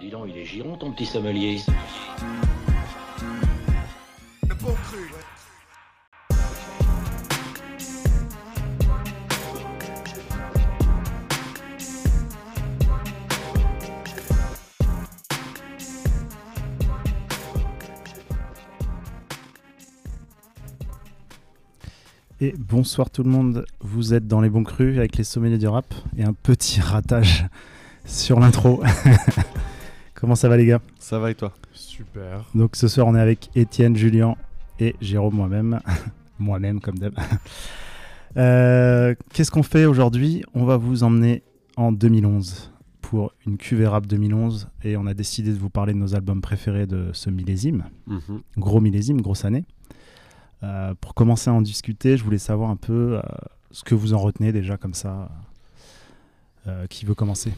Dis donc, il est giron ton petit sommelier. Le bon cru. Et bonsoir tout le monde, vous êtes dans les bons crus avec les sommeliers du rap et un petit ratage sur l'intro. Comment ça va les gars? Ça va et toi? Super. Donc ce soir on est avec Étienne, Julien et Jérôme moi-même. moi-même comme d'hab. Euh, Qu'est-ce qu'on fait aujourd'hui? On va vous emmener en 2011 pour une cuvée rap 2011 et on a décidé de vous parler de nos albums préférés de ce millésime. Mhm. Gros millésime, grosse année. Euh, pour commencer à en discuter, je voulais savoir un peu euh, ce que vous en retenez déjà comme ça. Euh, qui veut commencer?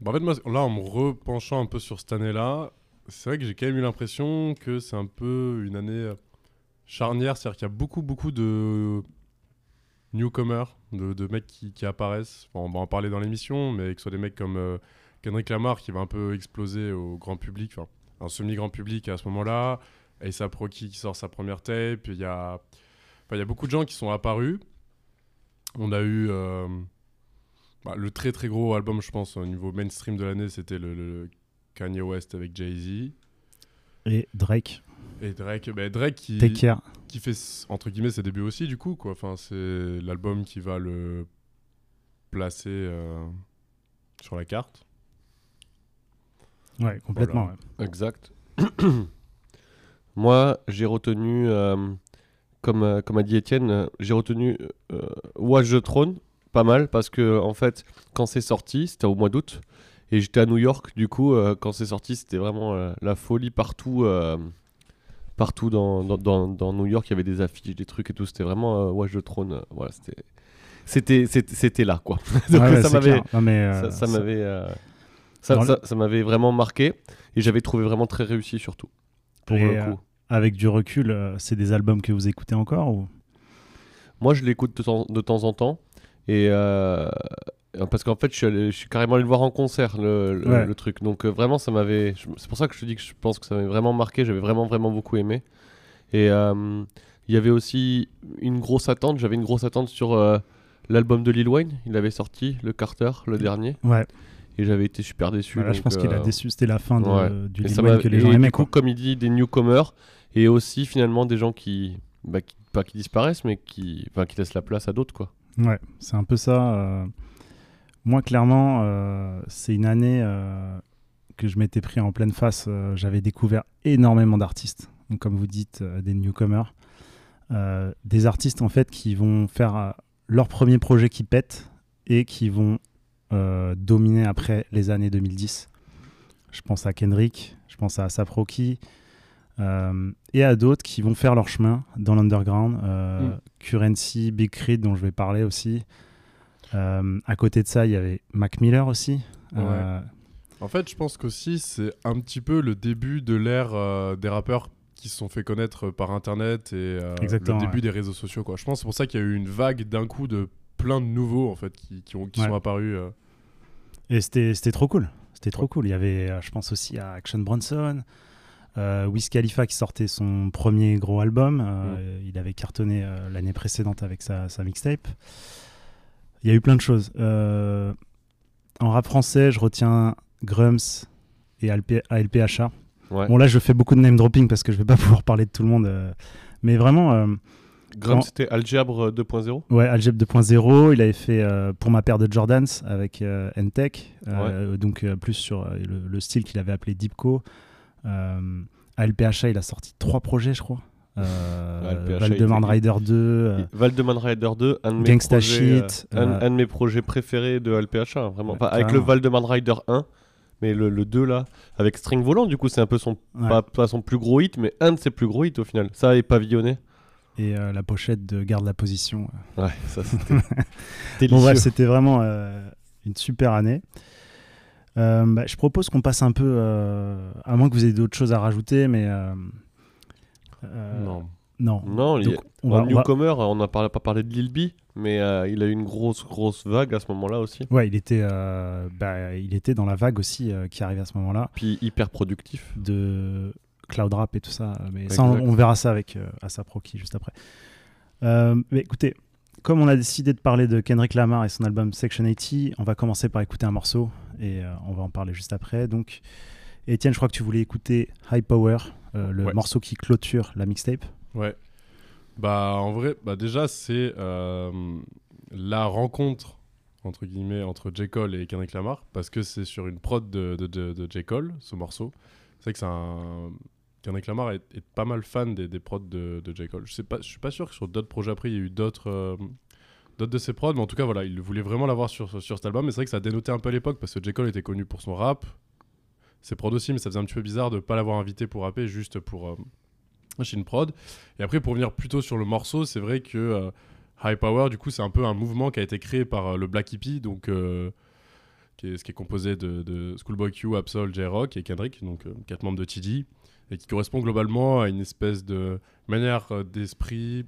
Bah, en fait, moi, là, en me repenchant un peu sur cette année-là, c'est vrai que j'ai quand même eu l'impression que c'est un peu une année euh, charnière. C'est-à-dire qu'il y a beaucoup, beaucoup de newcomers, de, mecs qui, apparaissent. On va en parler dans l'émission, mais que ce soit des mecs comme euh, Kendrick Lamar qui va un peu exploser au grand public, enfin, un semi-grand public à ce moment-là. A$AP Rocky qui sort sa première tape. Il y a, enfin, il y a beaucoup de gens qui sont apparus. On a eu. euh, bah, le très très gros album, je pense, au niveau mainstream de l'année, c'était le, le Kanye West avec Jay-Z. Et Drake, Et Drake, bah, Drake qui, Take Care. qui fait entre guillemets ses débuts aussi, du coup. Quoi. Enfin, c'est l'album qui va le placer euh, sur la carte. Ouais, complètement. Voilà. ouais. Exact. Moi, j'ai retenu, euh, comme, euh, comme a dit Étienne, j'ai retenu euh, Watch the Throne, pas mal, parce que en fait, quand c'est sorti, c'était au mois d'août, et j'étais à New York, du coup, euh, quand c'est sorti, c'était vraiment euh, la folie partout. euh, Partout dans, dans, dans- dans New York, il y avait des affiches, des trucs et tout. C'était vraiment Watch the Throne. voilà, c'était, c'était, c'était, là, quoi. Donc, Ouais, ça m'avait, ça, m'avait ça, m'avait vraiment marqué et j'avais trouvé vraiment très réussi surtout pour Et, le coup. Avec du recul, c'est des albums que vous écoutez encore ou... Moi je l'écoute de de temps en temps et euh, parce qu'en fait je suis, allé- je suis carrément allé le voir en concert le, le- Ouais. le truc donc euh, vraiment ça m'avait c'est pour ça que je te dis que je pense que ça m'avait vraiment marqué j'avais vraiment vraiment beaucoup aimé et euh, il y avait aussi une grosse attente j'avais une grosse attente sur l'album de Lil Wayne il avait sorti le Carter le dernier Ouais, et j'avais été super déçu voilà, je pense qu'il a déçu. C'était la fin de, Ouais. du Et Lil Wayne que les et gens du aimaient. coup, Quoi. comme il dit, des newcomers et aussi finalement des gens qui, bah, qui- pas qui disparaissent, mais qui, enfin, qui laissent la place à d'autres, quoi. Ouais, c'est un peu ça. euh. Moi, clairement, euh, c'est une année euh, que je m'étais pris en pleine face. J'avais découvert énormément d'artistes. Comme vous dites, des newcomers. Des artistes, en fait, qui vont faire leur premier projet qui pète et qui vont dominer après les années 2010. Je pense à Kendrick, je pense à A$AP Rocky, euh, et à d'autres qui vont faire leur chemin dans l'underground. Euh, Mm. Currency, Big Creed, dont je vais parler aussi. Euh, à côté de ça, il y avait Mac Miller aussi. Euh, En fait, je pense qu'aussi, c'est un petit peu le début de l'ère euh, des rappeurs qui se sont fait connaître par Internet et euh, le début ouais. des réseaux sociaux. Quoi. Je pense que c'est pour ça qu'il y a eu une vague d'un coup de plein de nouveaux en fait, qui, qui ont, qui Ouais. sont apparus. euh. Et c'était c'était trop cool. C'était trop cool. Il y avait, euh, je pense aussi à Action Bronson, euh, Wiz Khalifa qui sortait son premier gros album. Euh, Il avait cartonné euh, l'année précédente avec sa, sa mixtape. Il y a eu plein de choses. Euh, en rap français, je retiens Grums et ALP, ALPHA. Ouais. Bon, là, je fais beaucoup de name dropping parce que je vais pas pouvoir parler de tout le monde. mais vraiment, Grum, en- c'était Algèbre 2.0. Ouais, Algeb 2.0, il avait fait euh, pour ma paire de Jordans avec euh, N-Tech, euh, donc plus sur le, le style qu'il avait appelé Deepco. Euh, ALPHA, il a sorti trois projets, je crois. Euh, Rider 2, euh, Valdemar Rider 2, un de mes Gangsta projets, Shit, euh, un, euh, un de mes projets préférés de LPH, vraiment. Ouais, Pas avec le. Valdemar Rider 1, mais le, le 2 là, avec String Volant, du coup, c'est un peu son, ouais. pas, pas son plus gros hit, mais un de ses plus gros hits au final. Ça et Pavillonné. et euh, la pochette de Garde la position. Ouais, ça c'était Bon, c'était vraiment euh, une super année. Euh, bah, je propose qu'on passe un peu, euh, à moins que vous ayez d'autres choses à rajouter, mais euh, non. non. non, a- on va- newcomer, on n'a pas, parlé de Lil B, mais il a eu une grosse, grosse vague à ce moment-là aussi. Ouais, il était, bah, il était dans la vague aussi qui arrivait à ce moment-là Puis hyper productif. de cloud rap et tout ça. Mais ça, on, verra ça avec Asap Rocky juste après. Mais écoutez, comme on a décidé de parler de Kendrick Lamar et son album Section 80, on va commencer par écouter un morceau et euh, on va en parler juste après. Donc, Étienne, je crois que tu voulais écouter High Power, euh, le Ouais. morceau qui clôture la mixtape. Ouais. Bah, en vrai, bah déjà, c'est euh, la rencontre, entre guillemets, entre J. Cole et Kendrick Lamar, parce que c'est sur une prod de, de, de- de J. Cole, ce morceau. C'est que c'est un. Kendrick Lamar est, est pas mal fan des, des prods de, de J. Cole. Je sais pas, je suis pas sûr que sur d'autres projets après, il y a eu d'autres. euh, D'autres de ses prods, mais en tout cas, voilà, il voulait vraiment l'avoir sur, sur cet album. Mais c'est vrai que ça a dénoté un peu à l'époque parce que J. Cole était connu pour son rap, ses prods aussi, mais ça faisait un petit peu bizarre de pas l'avoir invité pour rapper juste pour, euh, chez une prod. Et après, pour venir plutôt sur le morceau, c'est vrai que euh, High Power, du coup, c'est un peu un mouvement qui a été créé par euh, le Black Hippie, donc, euh, qui est, ce qui est composé de, de Schoolboy Q, Absol, J-Rock et Kendrick, donc quatre membres de TD, et qui correspond globalement à une espèce de manière d'esprit,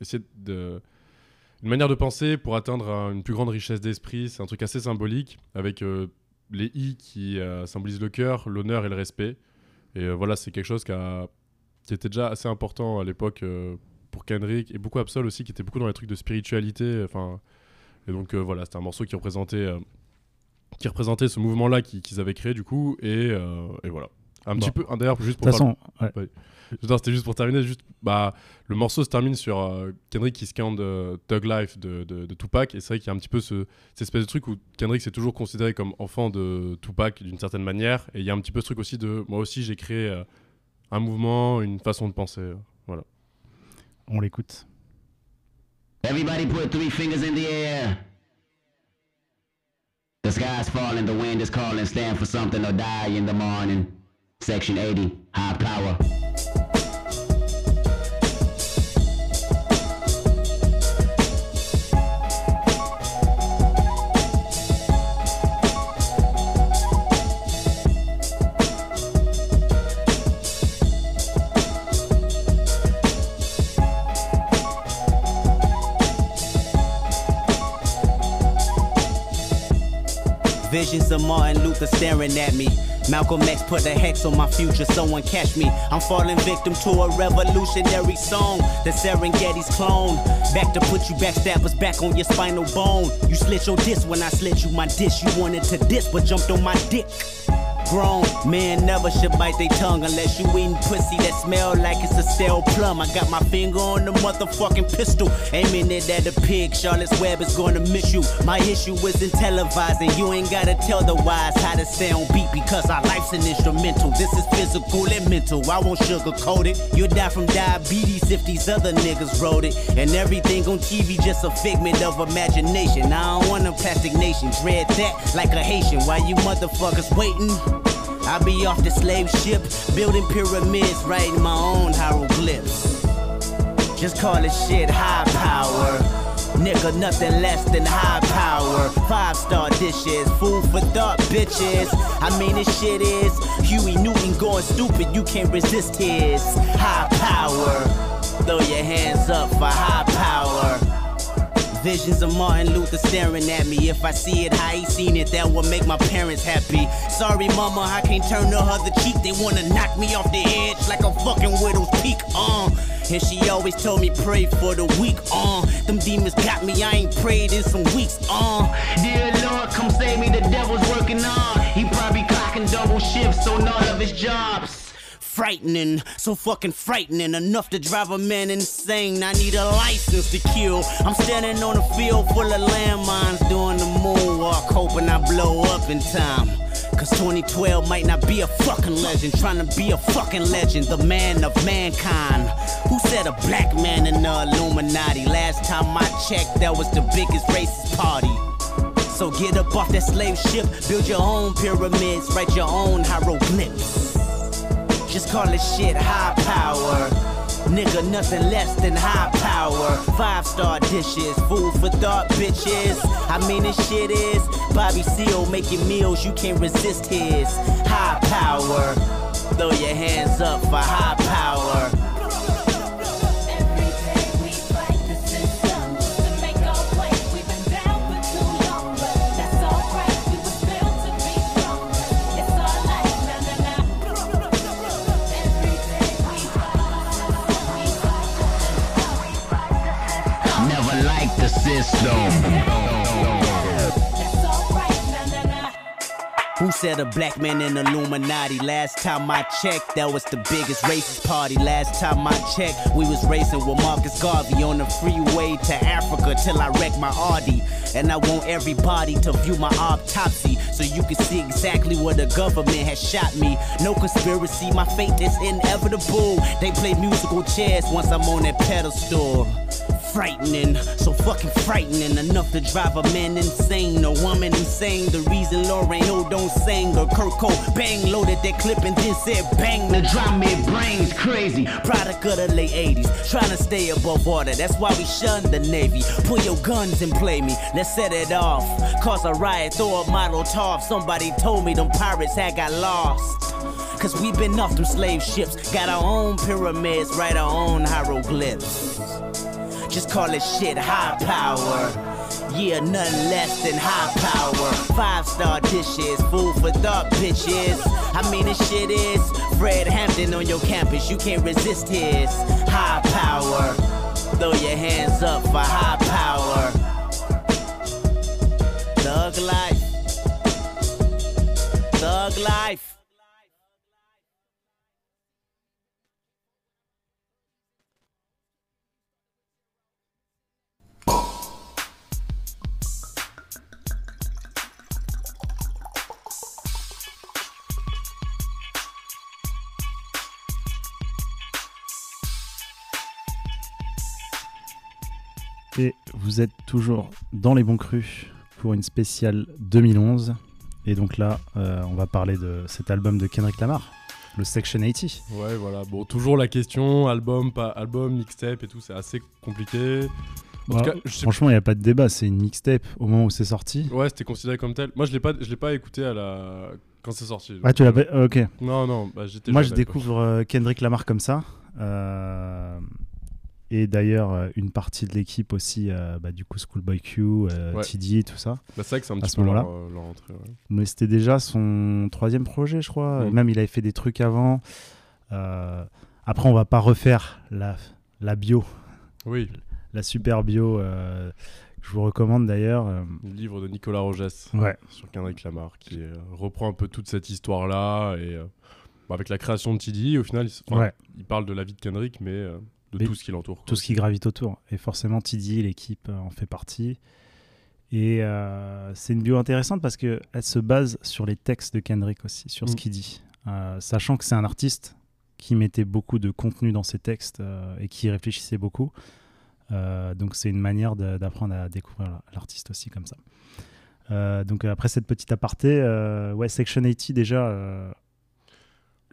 essayer de une manière de penser pour atteindre un- une plus grande richesse d'esprit. C'est un truc assez symbolique, avec euh, les I qui euh, symbolisent le cœur, l'honneur et le respect. Et euh, voilà, c'est quelque chose qui, était déjà assez important à l'époque pour Kendrick et beaucoup Absol aussi, qui était beaucoup dans les trucs de spiritualité. Enfin, et donc voilà, c'était un morceau qui représentait, qui représentait ce mouvement-là qui- qu'ils avaient créé du coup. Et voilà. Un Bon. petit peu, d'ailleurs, juste De pour toute faire façon, ouais. non, c'était juste pour terminer. Juste, bah, le morceau se termine sur euh, Kendrick qui scande euh, Thug Life de, de, de Tupac. Et c'est vrai qu'il y a un petit peu ce, cette espèce de truc où Kendrick s'est toujours considéré comme enfant de Tupac d'une certaine manière. Et il y a un petit peu ce truc aussi de moi aussi j'ai créé euh, un mouvement, une façon de penser. euh, voilà. on l'écoute. Everybody put three fingers in the air. The sky's falling, the wind is calling, stand for something or die in the morning. Section 80, high power. Visions of Martin Luther staring at me. Malcolm X put a hex on my future, someone catch me. I'm falling victim to a revolutionary song. The Serengeti's clone. Back to put you backstabbers back on your spinal bone. You slit your disc when I slit you my dish. You wanted to diss, but jumped on my dick. Grown man never should bite their tongue unless you eating pussy that smell like it's a stale plum. I got my finger on the motherfucking pistol, aiming it at a pig. Charlotte's Web is gonna miss you. My issue isn't televised, and you ain't gotta tell the wise how to stay on beat because our life's an instrumental. This is physical and mental. I won't sugarcoat it. You'll die from diabetes if these other niggas wrote it. And everything on TV just a figment of imagination. I don't want a plastic nation. Dread that like a Haitian. Why you motherfuckers waiting? I be off the slave ship, building pyramids, writing my own hieroglyphs. Just call it shit high power. Nigga, nothing less than high power. Five star dishes, food for thought, bitches. I mean, this shit is Huey Newton going stupid, you can't resist his high power. Throw your hands up for high power. Visions of Martin Luther staring at me. If I see it how he seen it, that will make my parents happy. Sorry, mama, I can't turn the other cheek. They wanna knock me off the edge like a fucking widow's peak. Uh. And she always told me pray for the weak. Uh. Them demons got me. I ain't prayed in some weeks. Uh. Dear Lord, come save me, the devil's working on. He probably clocking double shifts on all of his jobs. Frightening, so fucking frightening, enough to drive a man insane. I need a license to kill. I'm standing on a field full of landmines doing the moonwalk, hoping I blow up in time. Cause 2012 might not be a fucking legend, trying to be a fucking legend, the man of mankind. Who said a black man in the Illuminati? Last time I checked, that was the biggest racist party. So get up off that slave ship, build your own pyramids, write your own hieroglyphs. Just call it shit high power. Nigga, nothing less than high power. Five star dishes, food for thought, bitches. I mean, this shit is Bobby Seal making meals, you can't resist his high power. Throw your hands up for high power. Who said a black man in Illuminati? Last time I checked, that was the biggest racist party. Last time I checked, we was racing with Marcus Garvey on the freeway to Africa till I wrecked my Audi. And I want everybody to view my autopsy so you can see exactly where the government has shot me. No conspiracy, my fate is inevitable. They play musical chairs once I'm on that pedestal frightening, so fucking frightening enough to drive a man insane, a woman insane. The reason Lauren O don't sing or Kurt bang loaded that clip and then said bang. The drum it brains crazy. Product of the late 80s, trying to stay above water. That's why we shun the Navy. Pull your guns and play me. Let's set it off. Cause a riot, throw a model top. Somebody told me them pirates had got lost. Cause we been off them slave ships. Got our own pyramids, write our own hieroglyphs. Just call it shit high power. Yeah, nothing less than high power. Five star dishes, food for thought, bitches. I mean, this shit is Fred Hampton on your campus. You can't resist his high power. Throw your hands up for high power. Thug life. Thug life. Vous êtes toujours dans les bons crus pour une spéciale 2011. Et donc là, euh, on va parler de cet album de Kendrick Lamar, le Section 80. Ouais, voilà. Bon, toujours la question album, pas album, mixtape et tout, c'est assez compliqué. En Bah, tout cas, je sais franchement, il n'y a pas de débat, c'est une mixtape au moment où c'est sorti. Ouais, c'était considéré comme tel. Moi, je l'ai pas, je l'ai pas écouté à la quand c'est sorti. Ah, tu l'as pas Ok. Non, non, bah. Moi, je découvre euh, Kendrick Lamar comme ça. Euh, et d'ailleurs, euh, une partie de l'équipe aussi, euh, bah, du coup, Schoolboy Q, euh, Ouais. TD, tout ça. Bah, c'est vrai que c'est un à petit ce peu leur, moment-là. euh, leur entrée. ouais. Mais c'était déjà son troisième projet, je crois. Mhm. Même il avait fait des trucs avant. Euh, après, on va pas refaire la, la bio, Oui, la super bio que je vous recommande d'ailleurs. le livre de Nicolas Rogès ouais, sur Kendrick Lamar qui reprend un peu toute cette histoire-là et bah, avec la création de TD, au final, il, ouais, il parle de la vie de Kendrick, mais de Mais tout ce qui l'entoure. quoi. tout ce qui gravite autour. Et forcément, TD, l'équipe euh, en fait partie. Et euh, c'est une bio intéressante parce qu'elle se base sur les textes de Kendrick aussi, sur ce Mm. qu'il dit. Euh, sachant que c'est un artiste qui mettait beaucoup de contenu dans ses textes euh, et qui réfléchissait beaucoup. Donc c'est une manière d'apprendre à découvrir la- l'artiste aussi comme ça. Donc après cette petite aparté, ouais, Section 80 déjà, euh,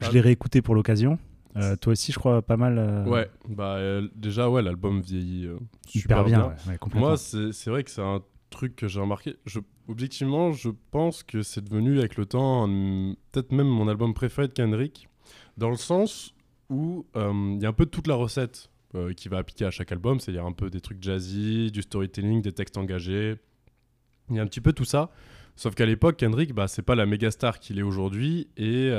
je l'ai réécouté pour l'occasion. Euh, toi aussi, je crois, pas mal. euh, Ouais, bah euh, déjà, ouais, l'album vieillit super bien. bien. ouais, ouais, complètement. Moi, c'est vrai que c'est un truc que j'ai remarqué. Je, objectivement, je pense que c'est devenu avec le temps peut-être même mon album préféré de Kendrick, dans le sens où il y a un peu toute la recette qui va appliquer à chaque album. C'est-à-dire un peu des trucs jazzy, du storytelling, des textes engagés. Il y a un petit peu tout ça. Sauf qu'à l'époque, Kendrick, bah, c'est pas la méga star qu'il est aujourd'hui et,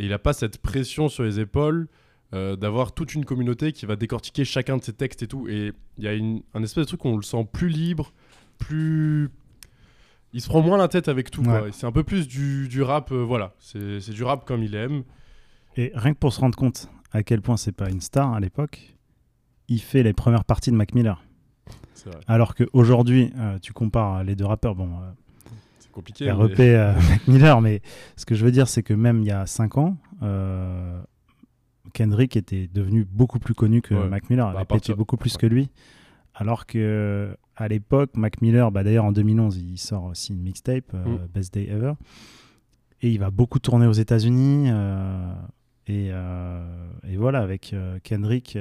et il a pas cette pression sur les épaules euh, d'avoir toute une communauté qui va décortiquer chacun de ses textes et tout. Et il y a une, un espèce de truc où on le sent plus libre, plus. Il se prend moins la tête avec tout. Ouais. C'est un peu plus du, du rap, euh, voilà. C'est du rap comme il aime. Et rien que pour se rendre compte à quel point c'est pas une star à l'époque, il fait les premières parties de Mac Miller. Vrai. Alors qu'aujourd'hui, euh, tu compares les deux rappeurs, bon, euh, C'est compliqué. REP, mais- euh, Mac Miller, mais ce que je veux dire, c'est que même il y a 5 ans, euh, Kendrick était devenu beaucoup plus connu que Ouais. Mac Miller, Bah, avait partir- pété beaucoup plus ouais. que lui. Alors que à l'époque, Mac Miller, bah, d'ailleurs en 2011, il sort aussi une mixtape, euh, Mm. Best Day Ever, et il va beaucoup tourner aux États-Unis. euh, et, et voilà, avec Kendrick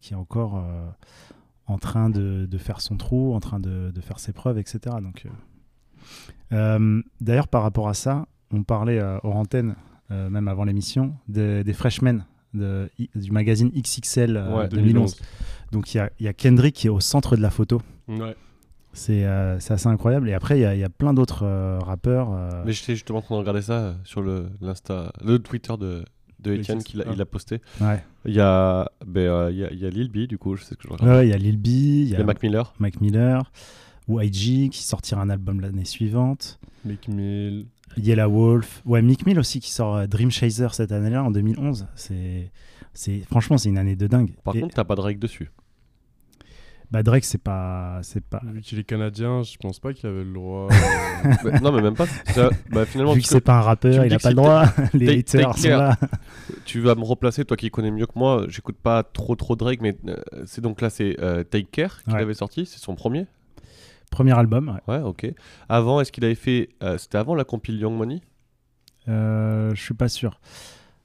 qui est encore en train de, de faire son trou, en train de, de faire ses preuves, etc. Donc, D'ailleurs, par rapport à ça, on parlait euh, hors antenne, euh, même avant l'émission, de- des freshmen de, du magazine XXL euh, Ouais, 2011. Donc il y a, il y a Kendrick qui est au centre de la photo. Ouais. C'est euh, assez incroyable. Et après, il y a, il y a plein d'autres euh, rappeurs. euh, Mais j'étais justement en train de regarder ça euh, sur le, l'Insta, le Twitter de, Etienne c'est qu'il a, ça. il a posté. Ouais. Il y a, ben, euh, il y a, il y a Lil B, du coup, je sais ce que je regarde. il y a Lil B, il y a Mac Miller. Mac Miller, YG qui sortira un album l'année suivante. Mick Mill. Yellow Wolf, ouais, Mick Mill aussi qui sort euh, Dream Chaser cette année-là en 2011. C'est, c'est, franchement, c'est une année de dingue. Par Et- contre, t'as pas Drake dessus. bah Drake, c'est pas, c'est pas. Vu qu'il est canadien, je pense pas qu'il avait le droit. Bah, non, mais même pas. Bah, finalement, Vu que c'est pas un rappeur, il a pas le droit. Les Take- haters take sont care. là. tu vas me replacer, toi qui connais mieux que moi. J'écoute pas trop trop Drake, mais euh, c'est donc là, c'est euh, Take Care qu'il Ouais. avait sorti. C'est son premier. Premier album. ouais. Ouais, ok. Avant, est-ce qu'il avait fait. euh, C'était avant la compile Young Money? Euh, je suis pas sûr.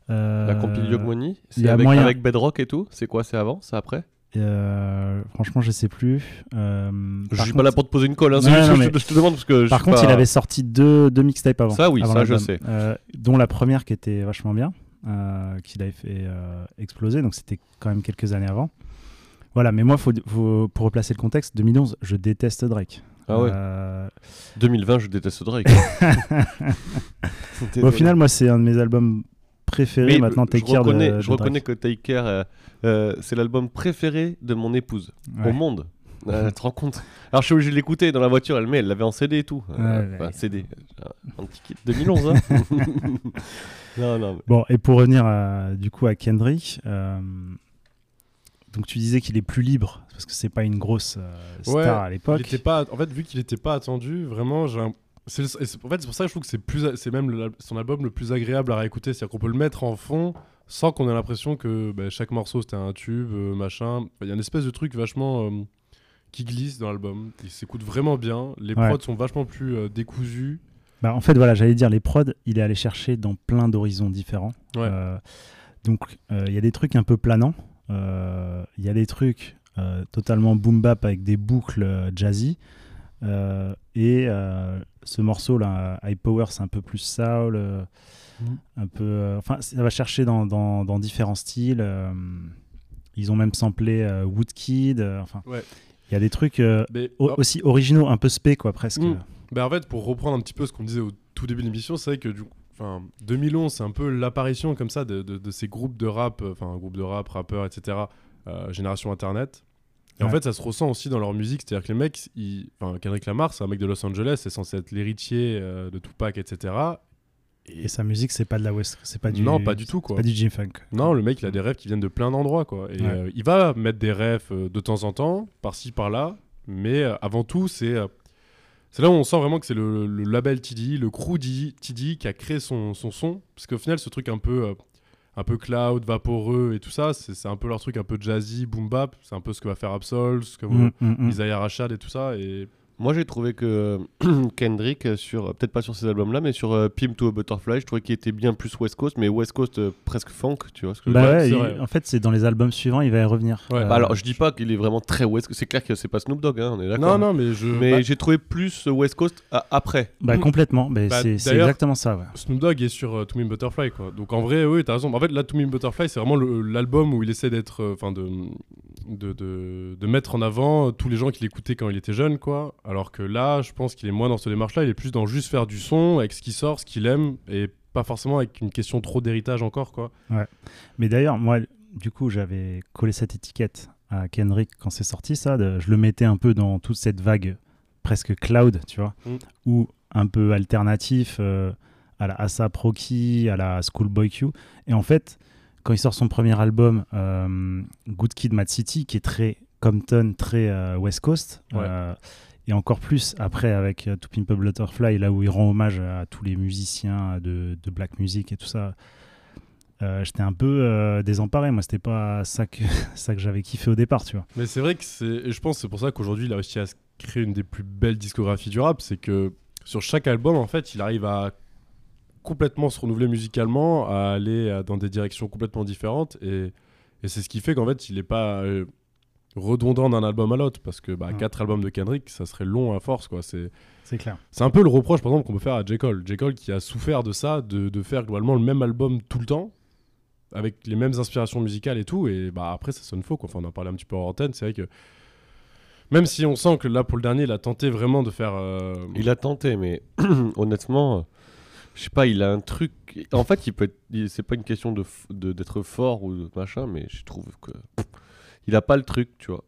Euh, La compile Young Money C'est avec, moyen. avec Bedrock et tout? C'est quoi C'est avant? C'est après? Euh, franchement, je sais plus. Je suis contre- pas là pour te poser une colle. hein, c'est Ouais, juste non, que mais- je, te- je te demande parce que. je Par contre, pas- il avait sorti deux, deux mixtapes avant. Ça, oui, avant ça, je sais. Dont la première qui était vachement bien, qu'il avait fait exploser. Donc c'était quand même quelques années avant. Voilà, mais moi, faut, faut- pour replacer le contexte, 2011, je déteste Drake. Ah ouais. Euh, 2020, je déteste Drake. bon, au final, moi, c'est un de mes albums préférés Mais maintenant. je Take Care de- reconnais, de je reconnais que Take Care, euh, euh, c'est l'album préféré de mon épouse Ouais. au monde. Euh, tu te rends compte? Alors je suis obligé de l'écouter dans la voiture, elle met, elle l'avait en CD et tout. Euh, Ouais, enfin, ouais. CD, euh, un petit kit 2011. Hein non, non. mais- Bon, et pour revenir à- du coup à Kendrick, euh, donc tu disais qu'il est plus libre parce que c'est pas une grosse euh, star Ouais, à l'époque. pas, en fait, vu qu'il était pas attendu, vraiment, j'ai un- c'est en fait, c'est pour ça que je trouve que c'est plus, c'est même le- son album le plus agréable à réécouter, c'est-à-dire qu'on peut le mettre en fond sans qu'on ait l'impression que bah, chaque morceau c'était un tube, euh, machin. Il y a une espèce de truc vachement euh, qui glisse dans l'album. Il s'écoute vraiment bien. Les Ouais. prods sont vachement plus décousus. Bah, en fait, voilà, j'allais dire les prods, il est allé chercher dans plein d'horizons différents. Ouais. Donc, il y a des trucs un peu planants. Euh, Il y a des trucs euh, totalement boom bap avec des boucles euh, jazzy. Euh, et euh, ce morceau-là, High Power, c'est un peu plus soul. euh, Mhm. Un peu. euh, enfin, ça va chercher dans, dans- dans différents styles. euh, ils ont même samplé euh, Woodkid. euh, enfin, Ouais. il y a des trucs euh, Mais oh, aussi originaux, un peu spé, quoi, presque. Mm. bah, en fait, pour reprendre un petit peu ce qu'on disait au tout début de l'émission, c'est vrai que du Enfin, 2011, c'est un peu l'apparition comme ça de, de- de ces groupes de rap, euh, enfin, groupes de rap, rappeurs, etc., euh, génération Internet. Et en fait, ça se ressent aussi dans leur musique. C'est-à-dire que les mecs, ils... enfin, Kendrick Lamar, c'est un mec de Los Angeles, c'est censé être l'héritier euh, de Tupac, etc. Et sa musique, c'est pas de la West, c'est pas du. Non, pas du tout, quoi. Pas du G-Funk. Non, le mec, il a des rêves qui viennent de plein d'endroits, quoi. Et Ouais. euh, il va mettre des rêves de temps en temps, par-ci, par-là. Mais avant tout, c'est c'est là où on sent vraiment que c'est le, le label TD, le crew D- TD qui a créé son, son son. Parce qu'au final, ce truc un peu, euh, un peu cloud, vaporeux et tout ça, c'est un peu leur truc un peu jazzy, boom bap. C'est un peu ce que va faire Absol, ce que Mm, mm, mm. Isaiah Rashad et tout ça. Et Moi, j'ai trouvé que Kendrick, euh, sur peut-être pas sur ces albums-là, mais sur euh, Pimp to a Butterfly, je trouvais qu'il était bien plus West Coast, mais West Coast euh, presque funk, tu vois ce que Bah ouais, il- en fait, c'est dans les albums suivants, il va y revenir. Ouais, Euh, Bah alors, je dis pas qu'il est vraiment très West Coast, c'est clair que c'est pas Snoop Dogg, hein, on est non, d'accord. non, mais je. Mais bah, j'ai trouvé plus West Coast à- après. bah, complètement. Bah, Bah, c'est exactement ça. Ouais. Snoop Dogg est sur euh, To Me Butterfly quoi. Donc en vrai oui t'as raison. En fait là To Me Butterfly c'est vraiment l'album où il essaie d'être euh, enfin de, de, de de mettre en avant euh, tous les gens qu'il écoutait quand il était jeune quoi. Alors que là je pense qu'il est moins dans cette démarche là. Il est plus dans juste faire du son avec ce qu'il sort, ce qu'il aime et pas forcément avec une question trop d'héritage encore quoi. Mais d'ailleurs, moi, du coup, j'avais collé cette étiquette à Kendrick quand c'est sorti, ça. de- je le mettais un peu dans toute cette vague presque cloud, tu vois, Mm. ou un peu alternatif euh, à la ASAP Rocky, à la Schoolboy Q. Et en fait, quand il sort son premier album, euh, Good Kid, Mad City, qui est très Compton, très euh, West Coast, Ouais. Et encore plus après avec euh, To Pimp a Butterfly, là où il rend hommage à tous les musiciens de, de black music et tout ça. Euh, j'étais un peu euh, désemparé. Moi, c'était pas ça que, ça que j'avais kiffé au départ, tu vois. Mais c'est vrai que c'est et je pense que c'est pour ça qu'aujourd'hui il a réussi à créer une des plus belles discographies du rap, c'est que sur chaque album en fait il arrive à complètement se renouveler musicalement, à aller dans des directions complètement différentes et, et c'est ce qui fait qu'en fait il n'est pas redondant d'un album à l'autre parce que bah, Ouais. quatre albums de Kendrick ça serait long à force quoi. C'est C'est clair. c'est un peu le reproche par exemple qu'on peut faire à J. Cole. J. Cole qui a souffert de ça, de, de faire globalement le même album tout le temps avec les mêmes inspirations musicales et tout et bah après ça sonne faux quoi. Enfin on en parlait un petit peu en antenne, c'est vrai que même si on sent que là pour le dernier il a tenté vraiment de faire euh, Il a tenté, mais honnêtement, je sais pas, il a un truc. En fait, il peut être. C'est pas une question de f- de- d'être fort ou de machin, mais je trouve que il a pas le truc, tu vois.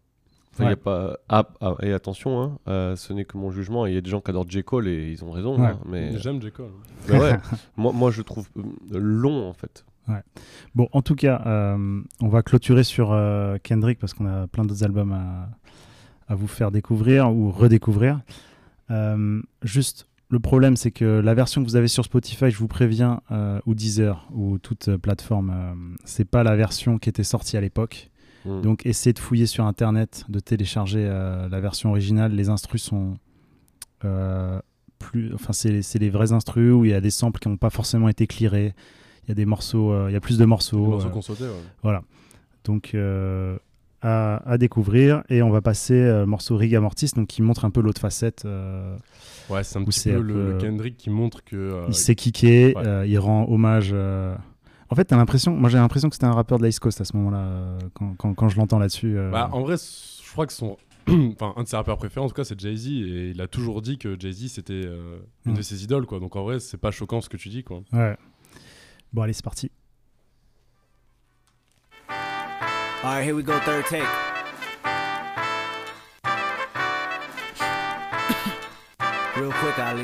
Enfin, il y a pas. Ah, ah, et attention, hein, euh, ce n'est que mon jugement. Il y a des gens qui adorent J Cole et ils ont raison. Ouais. hein, mais J'aime J. Cole. mais ouais, moi, moi, je trouve euh, long en fait. Bon, en tout cas, euh, on va clôturer sur euh, Kendrick parce qu'on a plein d'autres albums à, à vous faire découvrir ou redécouvrir. Euh, juste, le problème, c'est que la version que vous avez sur Spotify, je vous préviens, euh, ou Deezer, ou toute plateforme, euh, c'est pas la version qui était sortie à l'époque. Mm. Donc, essayez de fouiller sur Internet, de télécharger euh, la version originale. Les instrus sont euh, plus, enfin, c'est les vrais instrus où il y a des samples qui n'ont pas forcément été clearés. Il y a des morceaux, euh, il y a plus de morceaux. Les morceaux qu'on sautait, ouais. voilà. Donc à, à découvrir et on va passer le morceau Riga Mortis, donc qui montre un peu l'autre facette. Ouais, c'est un petit peu un le, peu- le Kendrick qui montre que. il ouais. euh, il rend hommage. En fait, t'as l'impression, moi j'ai l'impression que c'était un rappeur de l'East Coast à ce moment-là, euh, quand, quand, quand je l'entends là-dessus. euh, Bah, en vrai, je crois que son. enfin, un de ses rappeurs préférés, en tout cas, c'est Jay-Z. Et il a toujours dit que Jay-Z, c'était euh, une Mm. de ses idoles, quoi. Donc, en vrai, c'est pas choquant ce que tu dis, quoi. Ouais. Bon, allez, c'est parti. All right, here we go, third take. Real quick, Ali.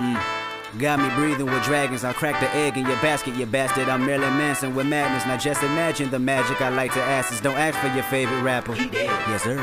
Mm. Got me breathing with dragons. I'll crack the egg in your basket, you bastard. I'm Marilyn Manson with madness. Now just imagine the magic I like to ask is don't ask for your favorite rapper. He did. Yes, sir.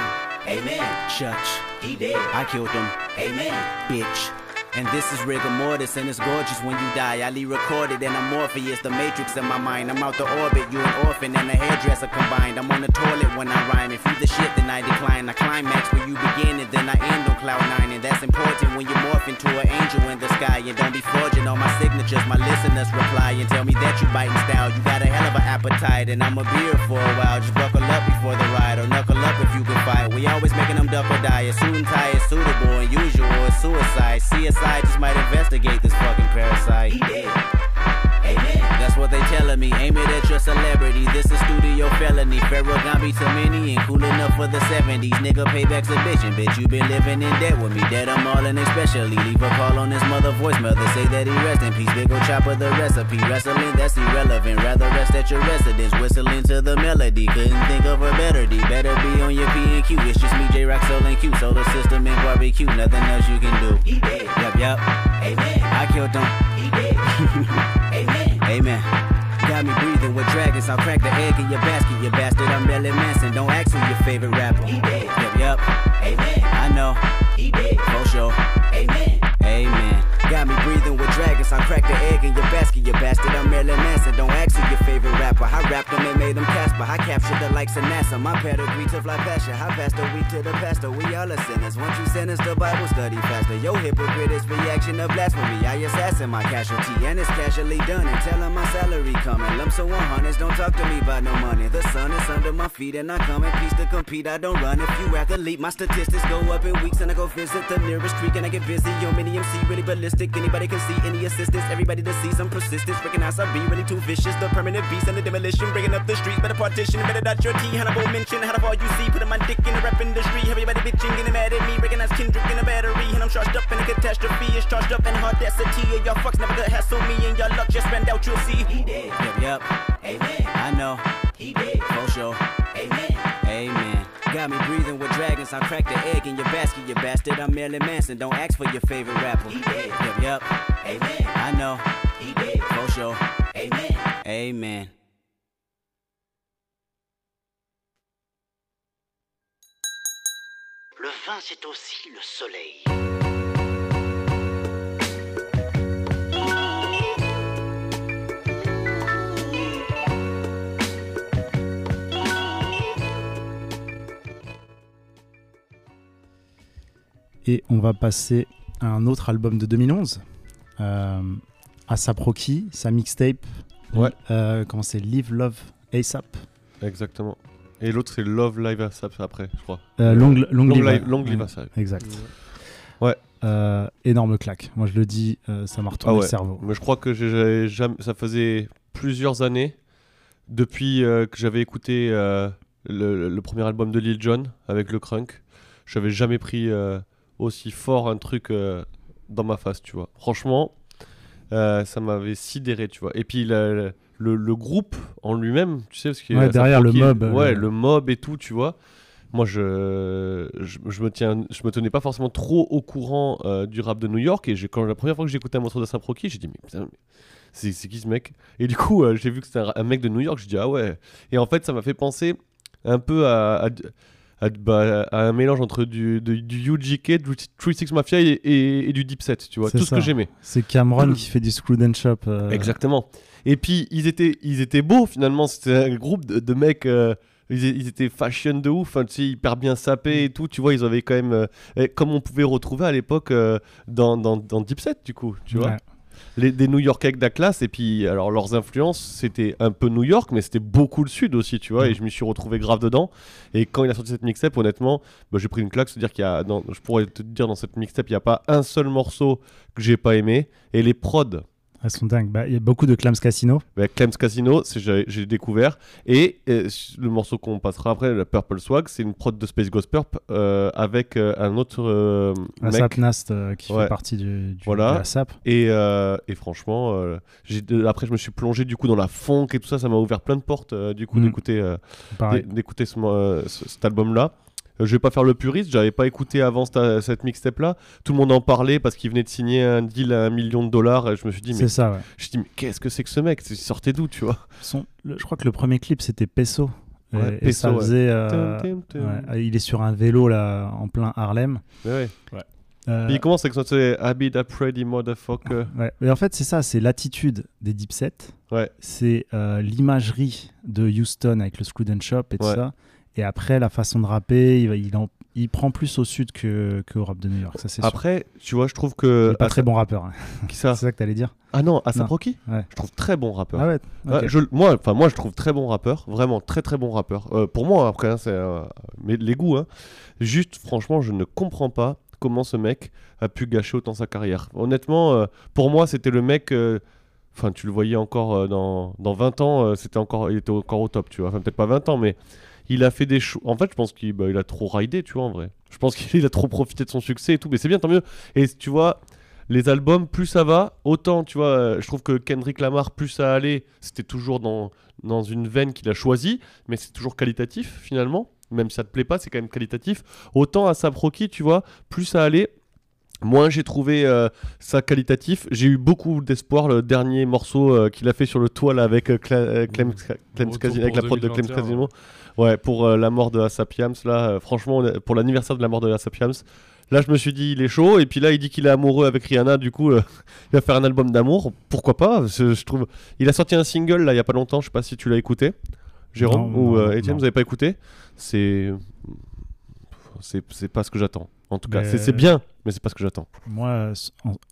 Amen. Church. He did. I killed him. Amen. bitch. And this is rigor mortis, and it's gorgeous when you die. I leave recorded, and I'm Morpheus, the matrix in my mind. I'm out the orbit, you an orphan and a hairdresser combined. I'm on the toilet when I rhyme. If you the shit, then I decline. I climax where you begin, and then I end on cloud nine. And that's important when you morph into an angel in the sky. And don't be forging all my signatures. My listeners reply and tell me that you biting style. You got a hell of an appetite, and I'm a beer for a while. Just buckle up before the ride, or knuckle up if you can fight. We always making them duck or die. A suit and tie is suitable, and suicide. CSI just might investigate this fucking parasite. He dead. That's what they telling me. Aim it at your celebrity. This is studio felony. Pharaoh Gambi to many and cool enough for the 70s. Nigga, payback's a bitch. And bitch, you been living in debt with me. Dead, I'm all in especially. Leave a call on his mother voice. Mother say that he rest in peace. Big ol' chopper, the recipe. Wrestling, that's irrelevant. Rather rest at your residence. Whistling to the melody. Couldn't think of a better D. Better be on your P and Q. It's just me, J Rock, Soul, and Q. Solar system and barbecue. Nothing else you can do. He dead. Yup, yup. Amen. I killed them. He dead. Amen. Amen. Got me breathing with dragons. I'll crack the egg in your basket, you bastard. I'm Marilyn Manson. Don't ask who your favorite rapper. He dead. Yup, yup. Amen. I know. He dead. For sure. Amen. Amen. Got me breathing with dragons. I'll crack the egg in your basket, you bastard. I'm Marilyn Manson. Don't ask who your favorite rapper. I rapped them and made them Casper. I captured the likes of NASA. My pedigree to fly you. I passed the week to the pastor. We all are sinners. Once you sentence the Bible study faster. Yo, hypocrite is reaction of blasphemy. I assassin my casualty and it's casually done. And tell my salary coming. Lump so 100s. Don't talk to me about no money. The sun is under my feet and I come in peace to compete. I don't run. If you athlete, my statistics go up in weeks and I go visit the nearest creek and I get busy. Yo, mini MC really ballistic. Anybody can see any assistance. Everybody to see some persistence. Recognize I be really too vicious. The permanent beast and the demolition. Bringing up the streets. Better partition. Better dot your T. Hannibal mention. How far you see. Putting my dick in the rap industry. Everybody bitching. Getting mad at me. Recognize Kendrick in a battery. And I'm charged up in a catastrophe. It's charged up in audacity. And y'all fucks never could hassle me. And y'all luck just ran out. You'll see. He dead. Yep, yep. Amen. I know. He did. For sure. Amen. Amen. Got me breathing with dragons. I cracked the egg in your basket, you bastard. I'm Marilyn Manson. Don't ask for your favorite rapper. He dead. Yep, yep. Amen. I know. He dead. For sure. Amen. Amen. Le vin, c'est aussi le soleil. Et on va passer à un autre album de 2011, euh, à Saproki, sa mixtape. Ouais. Euh, comment c'est Live Love ASAP. Exactement. Et l'autre, c'est Love Live Asap après, je crois. Euh, long, long, Long Live, Long Live Asap. Exact. Ouais. Euh, énorme claque. Moi, je le dis, euh, ça m'a retourné Ah ouais. le cerveau. Mais je crois que j'ai- j'avais jamais... ça faisait plusieurs années depuis euh, que j'avais écouté le, le premier album de Lil Jon avec le Crunk. J'avais jamais pris aussi fort un truc euh, dans ma face, tu vois. Franchement, euh, ça m'avait sidéré, tu vois. Et puis le, le, le groupe en lui-même, tu sais, parce que Ouais, derrière le mob, ouais, euh, le mob et tout, tu vois. Moi, je, je, je me tiens, je me tenais pas forcément trop au courant euh, du rap de New York. Et quand la première fois que j'ai écouté un morceau d'Asap Rocky, j'ai dit mais putain, c'est c'est qui ce mec? Et du coup, euh, j'ai vu que c'était un, un mec de New York. J'ai dit ah ouais. Et en fait, ça m'a fait penser un peu à, à, à- bah, à un mélange entre du, de- du UGK, du 36 Mafia et, et- et du Deep Set, tu vois, C'est tout ce que j'aimais. C'est Cameron qui fait du Screwed and Shop. euh, Exactement. Et puis ils étaient, ils étaient beaux finalement. C'était un groupe de, de mecs. euh, ils, étaient fashion de ouf, hein, tu sais, hyper bien sapés et tout. Tu vois, ils avaient quand même, euh, comme on pouvait retrouver à l'époque euh, dans, dans, dans Deep Set, du coup, tu vois. ouais. Les, des New Yorkais classe. Et puis, alors leurs influences, c'était un peu New York, mais c'était beaucoup le Sud aussi, tu vois. Et je m'y suis retrouvé grave dedans. Et quand il a sorti cette mixtape, honnêtement, bah, j'ai pris une claque. C'est-à-dire qu'il y a, je pourrais te dire, dans cette mixtape, il n'y a pas un seul morceau que j'ai pas aimé. Et les prods. Elles sont dingues. Bah, Il y a beaucoup de Clams Casino. Bah, Clems Casino, j'ai découvert. Et le morceau qu'on passera après, le Purple Swag, c'est une prod de Space Ghost Purp euh, avec euh, un autre euh, Asap mec. Nast euh, qui Ouais. fait partie du, du Voilà. de Asap. Et, euh, et franchement, après je me suis plongé du coup dans la funk et tout ça, ça m'a ouvert plein de portes du coup Mm. d'écouter ce, ce- cet album-là. Je vais pas faire le puriste, j'avais pas écouté avant cette, cette mixtape là. Tout le monde en parlait parce qu'il venait de signer un deal à un million de dollars. Et je me suis dit, mais, ça, ouais. je me suis dit, mais qu'est-ce que c'est que ce mec? Il sortait d'où, tu vois? Son- le- je crois que le premier clip c'était Peso. Et- Ouais, et, ça ouais. faisait. euh, Tum, tum, tum. ouais, il est sur un vélo là en plein Harlem. Ouais. Euh, il commence avec son c'est Abid Pretty Motherfucker. ouais. Mais en fait, c'est ça, c'est l'attitude des Deep Set. Ouais. C'est euh, l'imagerie de Houston avec le Screwed and Shop et tout Ouais. ça. Et après, la façon de rapper, il, il, en- il prend plus au sud que, que au rap de New York. Ça, c'est sûr. Après, tu vois, je trouve Il que. est pas très bon rappeur. hein. Qui ça C'est ça que t'allais dire Ah non, Asap. Rocky Ouais. Je trouve très bon rappeur. Ah ouais. Je, moi, je trouve très bon rappeur, vraiment très très bon rappeur. Euh, pour moi, après, hein, c'est euh, mais les goûts. Hein. Juste, franchement, je ne comprends pas comment ce mec a pu gâcher autant sa carrière. Honnêtement, euh, pour moi, c'était le mec. Enfin, tu le voyais encore dans, dans 20 ans, c'était encore, il était encore au top, tu vois. Enfin, peut-être pas 20 ans, mais il a fait des choix. En fait, je pense qu'il bah, il a trop ridé, tu vois, en vrai. Je pense qu'il a trop profité de son succès et tout, mais c'est bien, tant mieux. Et tu vois, les albums, plus ça va, autant, tu vois, euh, je trouve que Kendrick Lamar, plus ça allait, c'était toujours dans, dans une veine qu'il a choisie, mais c'est toujours qualitatif, finalement. Même si ça te plaît pas, c'est quand même qualitatif. Autant à Rocky, tu vois, plus ça allait, moins j'ai trouvé euh, ça qualitatif. J'ai eu beaucoup d'espoir. Le dernier morceau euh, qu'il a fait sur le toit là, avec euh, Cla- Clem, avec la prod de Clem 2021, Casino. Ouais, pour euh, la mort de Asapiams, là, euh, franchement, pour l'anniversaire de la mort de Asapiams, là, je me suis dit, il est chaud. Et puis là, il dit qu'il est amoureux avec Rihanna, du coup, euh, il va faire un album d'amour. Pourquoi pas je, trouve. Il a sorti un single, là, il y a pas longtemps, je sais pas si tu l'as écouté, Jérôme Non, ou non. vous avez pas écouté C'est. C'est pas ce que j'attends. En tout cas, c'est c'est bien, mais c'est pas ce que j'attends. Moi,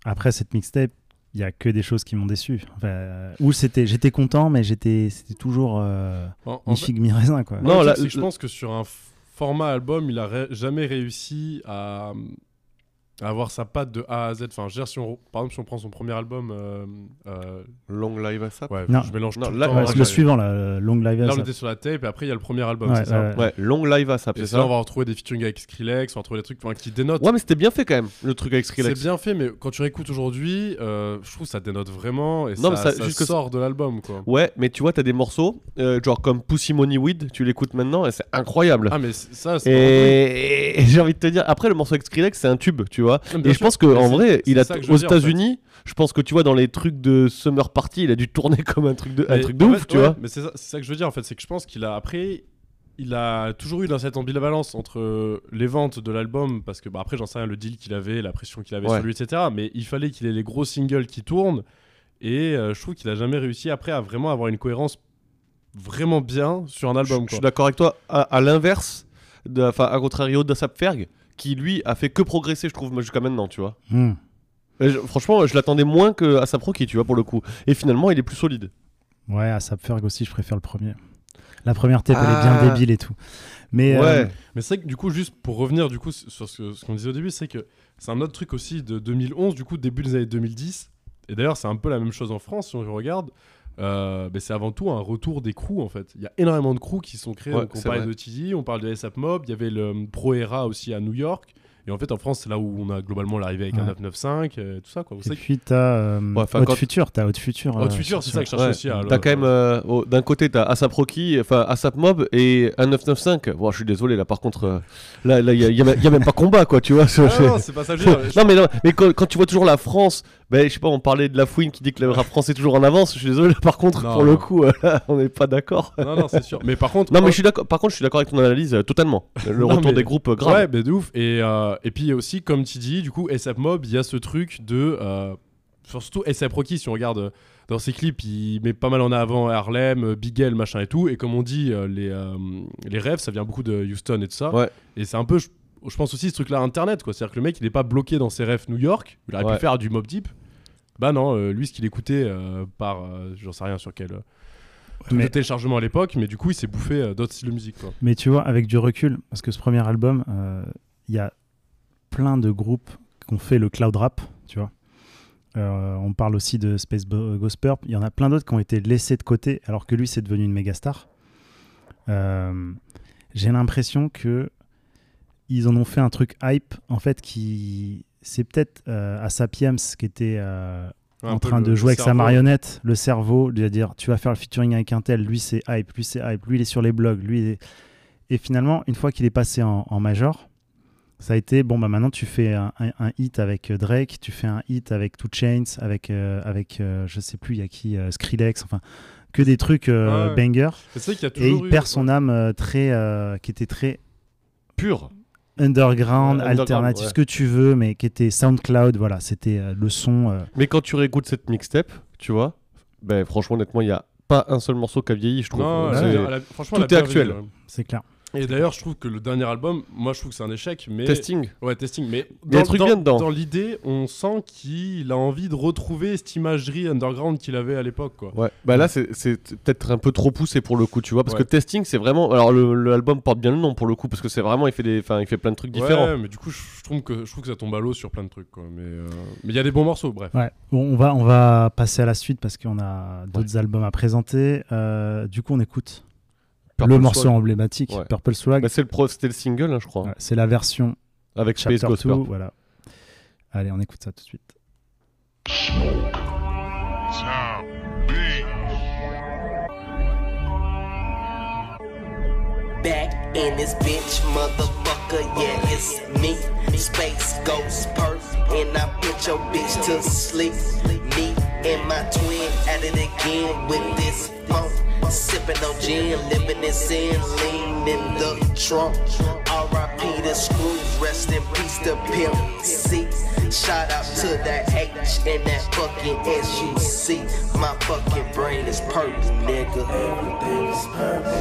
après cette mixtape, il y a que des choses qui m'ont déçu. Enfin, euh, où c'était, j'étais content, mais j'étais, c'était toujours euh, En, en mi figue mi raisin quoi. Non, là- je pense que sur un format album, il a ré- jamais réussi à avoir sa patte de A à Z. Enfin, je veux dire, si on, par exemple, si on prend son premier album, euh, euh, Long live à ça ouais, Non. je mélange Non, tout là- le temps. Ouais, ouais, c'est j'ai- le suivant là, le Long Live. Là, on Asap. était sur la tape et après, il y a le premier album, Ouais, c'est ça ouais. Ouais, long live à ça, Et c'est c'est là, ça on va retrouver des featuring avec Skrillex, on va retrouver des trucs enfin, qui dénotent. Ouais, mais c'était bien fait quand même, le truc avec c'est Skrillex. bien fait, mais quand tu réécoutes aujourd'hui, euh, je trouve que ça dénote vraiment et Non, mais ça, ça- ça juste que sort de l'album. quoi. Ouais, mais tu vois, t'as des morceaux, euh, genre comme Pussy Money Weed, tu l'écoutes maintenant et c'est incroyable. Ah, mais ça, c'est et et j'ai envie de te dire, après le morceau avec Skrillex, c'est un tube, tu vois. cool. Bien Et je pense vrai, il a que je veux aux en fait. États-Unis, je pense que tu vois, dans les trucs de Summer Party, il a dû tourner comme un truc de, un truc de en ouf, fait, tu ouais, vois. Mais c'est ça, que je veux dire en fait, c'est que je pense qu'il a après, il a toujours eu dans cette ambivalence entre les ventes de l'album, parce que bah, après j'en sais rien, le deal qu'il avait, la pression qu'il avait Ouais. sur lui, etc. Mais il fallait qu'il ait les gros singles qui tournent, et euh, je trouve qu'il a jamais réussi après à vraiment avoir une cohérence vraiment bien sur un album. je quoi. suis d'accord avec toi. À, à l'inverse, à contrario d'Asap Ferg, qui lui a fait que progresser, je trouve, jusqu'à maintenant, tu vois. Hmm. Je- franchement, je l'attendais moins que Asap Rocky, tu vois, pour le coup. Et finalement, il est plus solide. Ouais, à Sapferg aussi, je préfère le premier. La première tape, elle est Ah. bien débile et tout. Mais ouais. euh, Mais c'est vrai que du coup, juste pour revenir du coup sur ce, ce qu'on disait au début, c'est que c'est un autre truc aussi de 2011, du coup début des années 2010. Et d'ailleurs, c'est un peu la même chose en France si on regarde. Euh, ben, c'est avant tout un retour des crews en fait. Il y a énormément de crews qui sont créés. Ouais, Donc, on vrai. de TD, on parle de ASAP Mob, il y avait le Pro Era aussi à New York. Et en fait, en France, c'est là où on a globalement l'arrivée avec un Ouais. 995, euh, tout ça. Quoi. Vous Et savez puis t'as euh, Ouais, Haute quand- Future, t'as Haute Future. Haute euh, Future, c'est ça que je cherche Ouais, aussi. à- T'as quand même, euh, d'un côté, t'as ASAP Rocky, enfin ASAP Mob et un 995. Bon, je suis désolé, là par contre, là, là, il y, a- y a, y a même pas combat, quoi, tu vois. Ah non, c'est pas ça. je veux dire. non mais non, mais quand, quand tu vois toujours la France, ben je sais pas, on parlait de la fouine qui dit que le rap français est toujours en avance. Je suis désolé, là, par contre, Non, pour le coup, euh, là, on n'est pas d'accord. Non, non, c'est sûr. Mais par contre, Non mais je suis d'accord. Par contre, je suis d'accord avec ton analyse euh, totalement. Le Non, retour mais- des groupes euh, grave. Ouais, mais de ouf. Et, euh, et puis aussi, comme tu dis, du coup, ASAP Mob, il y a ce truc de. surtout ASAP Rocky, si on regarde dans ses clips, il met pas mal en avant Harlem, euh, Big L, machin et tout. Et comme on dit, les, les rêves, ça vient beaucoup de Houston et tout ça. Ouais. Et c'est un peu, je, pense aussi, ce truc-là, Internet, quoi. C'est-à-dire que le mec, il est pas bloqué dans ses rêves New York. Il aurait Ouais. pu faire du Mob Deep. Bah non, euh, lui, ce qu'il écoutait euh, par. euh, J'en sais rien sur quel. mais- téléchargement à l'époque, mais du coup, il s'est bouffé d'autres styles de musique, quoi. Mais tu vois, avec du recul, parce que ce premier album, il y a plein de groupes qui ont fait le cloud rap, tu vois. Euh, on parle aussi de Space Ghost Purp. Il y en a plein d'autres qui ont été laissés de côté, alors que lui, c'est devenu une méga star. Euh, J'ai l'impression que ils en ont fait un truc hype, en fait, qui c'est peut-être euh, à Sapiens qui était euh, en train de jouer avec sa marionnette, le cerveau, de dire tu vas faire le featuring avec un tel, lui c'est hype, lui c'est hype, lui il est sur les blogs, lui il est- Et finalement, une fois qu'il est passé en, en major, ça a été bon bah maintenant tu fais un, un- un hit avec euh, Drake, tu fais un hit avec Two Chains, avec, euh, avec euh, je sais plus, il y a qui, euh, Skrillex, enfin que des trucs euh, Ouais. bangers. C'est vrai qu'il y a Et il eu- perd son âme très, qui était très Pur. Underground, Ouais, alternatif, ouais. ce que tu veux, mais qui était SoundCloud, voilà, c'était euh, le son. euh, Mais quand tu réécoutes cette mixtape, tu vois, ben franchement, honnêtement, il y a pas un seul morceau qui a vieilli, je trouve. Non, franchement, tout est actuel. c'est clair. Et d'ailleurs, je trouve que le dernier album, moi je trouve que c'est un échec, mais Testing. ouais, testing. Mais trucs dedans. Dans l'idée, on sent qu'il a envie de retrouver cette imagerie underground qu'il avait à l'époque, quoi. Ouais, bah là c'est c'est peut-être un peu trop poussé pour le coup, tu vois, parce Ouais. que testing c'est vraiment. Alors le- l'album porte bien le nom pour le coup, parce que c'est vraiment il fait des, enfin il fait plein de trucs différents. Ouais, mais du coup, je je trouve que je trouve que ça tombe à l'eau sur plein de trucs, quoi. Mais euh, mais il y a des bons morceaux, bref. Ouais, bon, on va, on va passer à la suite parce qu'on a d'autres albums à présenter. Euh, du coup, on écoute Purple le morceau Swag. emblématique, Ouais. Purple Swag. Bah, c'est le pro, c'était le single, hein, je crois, Ouais, c'est la version avec Space Chapter Ghost 2. Purp. Voilà. Allez, on écoute ça tout de suite. Back in this bitch, motherfucker, yeah, it's me. Space Ghost Perp, and I put your bitch to sleep. Me and my twin at it again with this funk. Sipping on gin, living in sin, lean in the trunk. R.I.P. the screws, rest in peace to Pimp C. Shout out to that H and that fucking S-U-C. My fucking brain is purple, nigga. Everything is purple.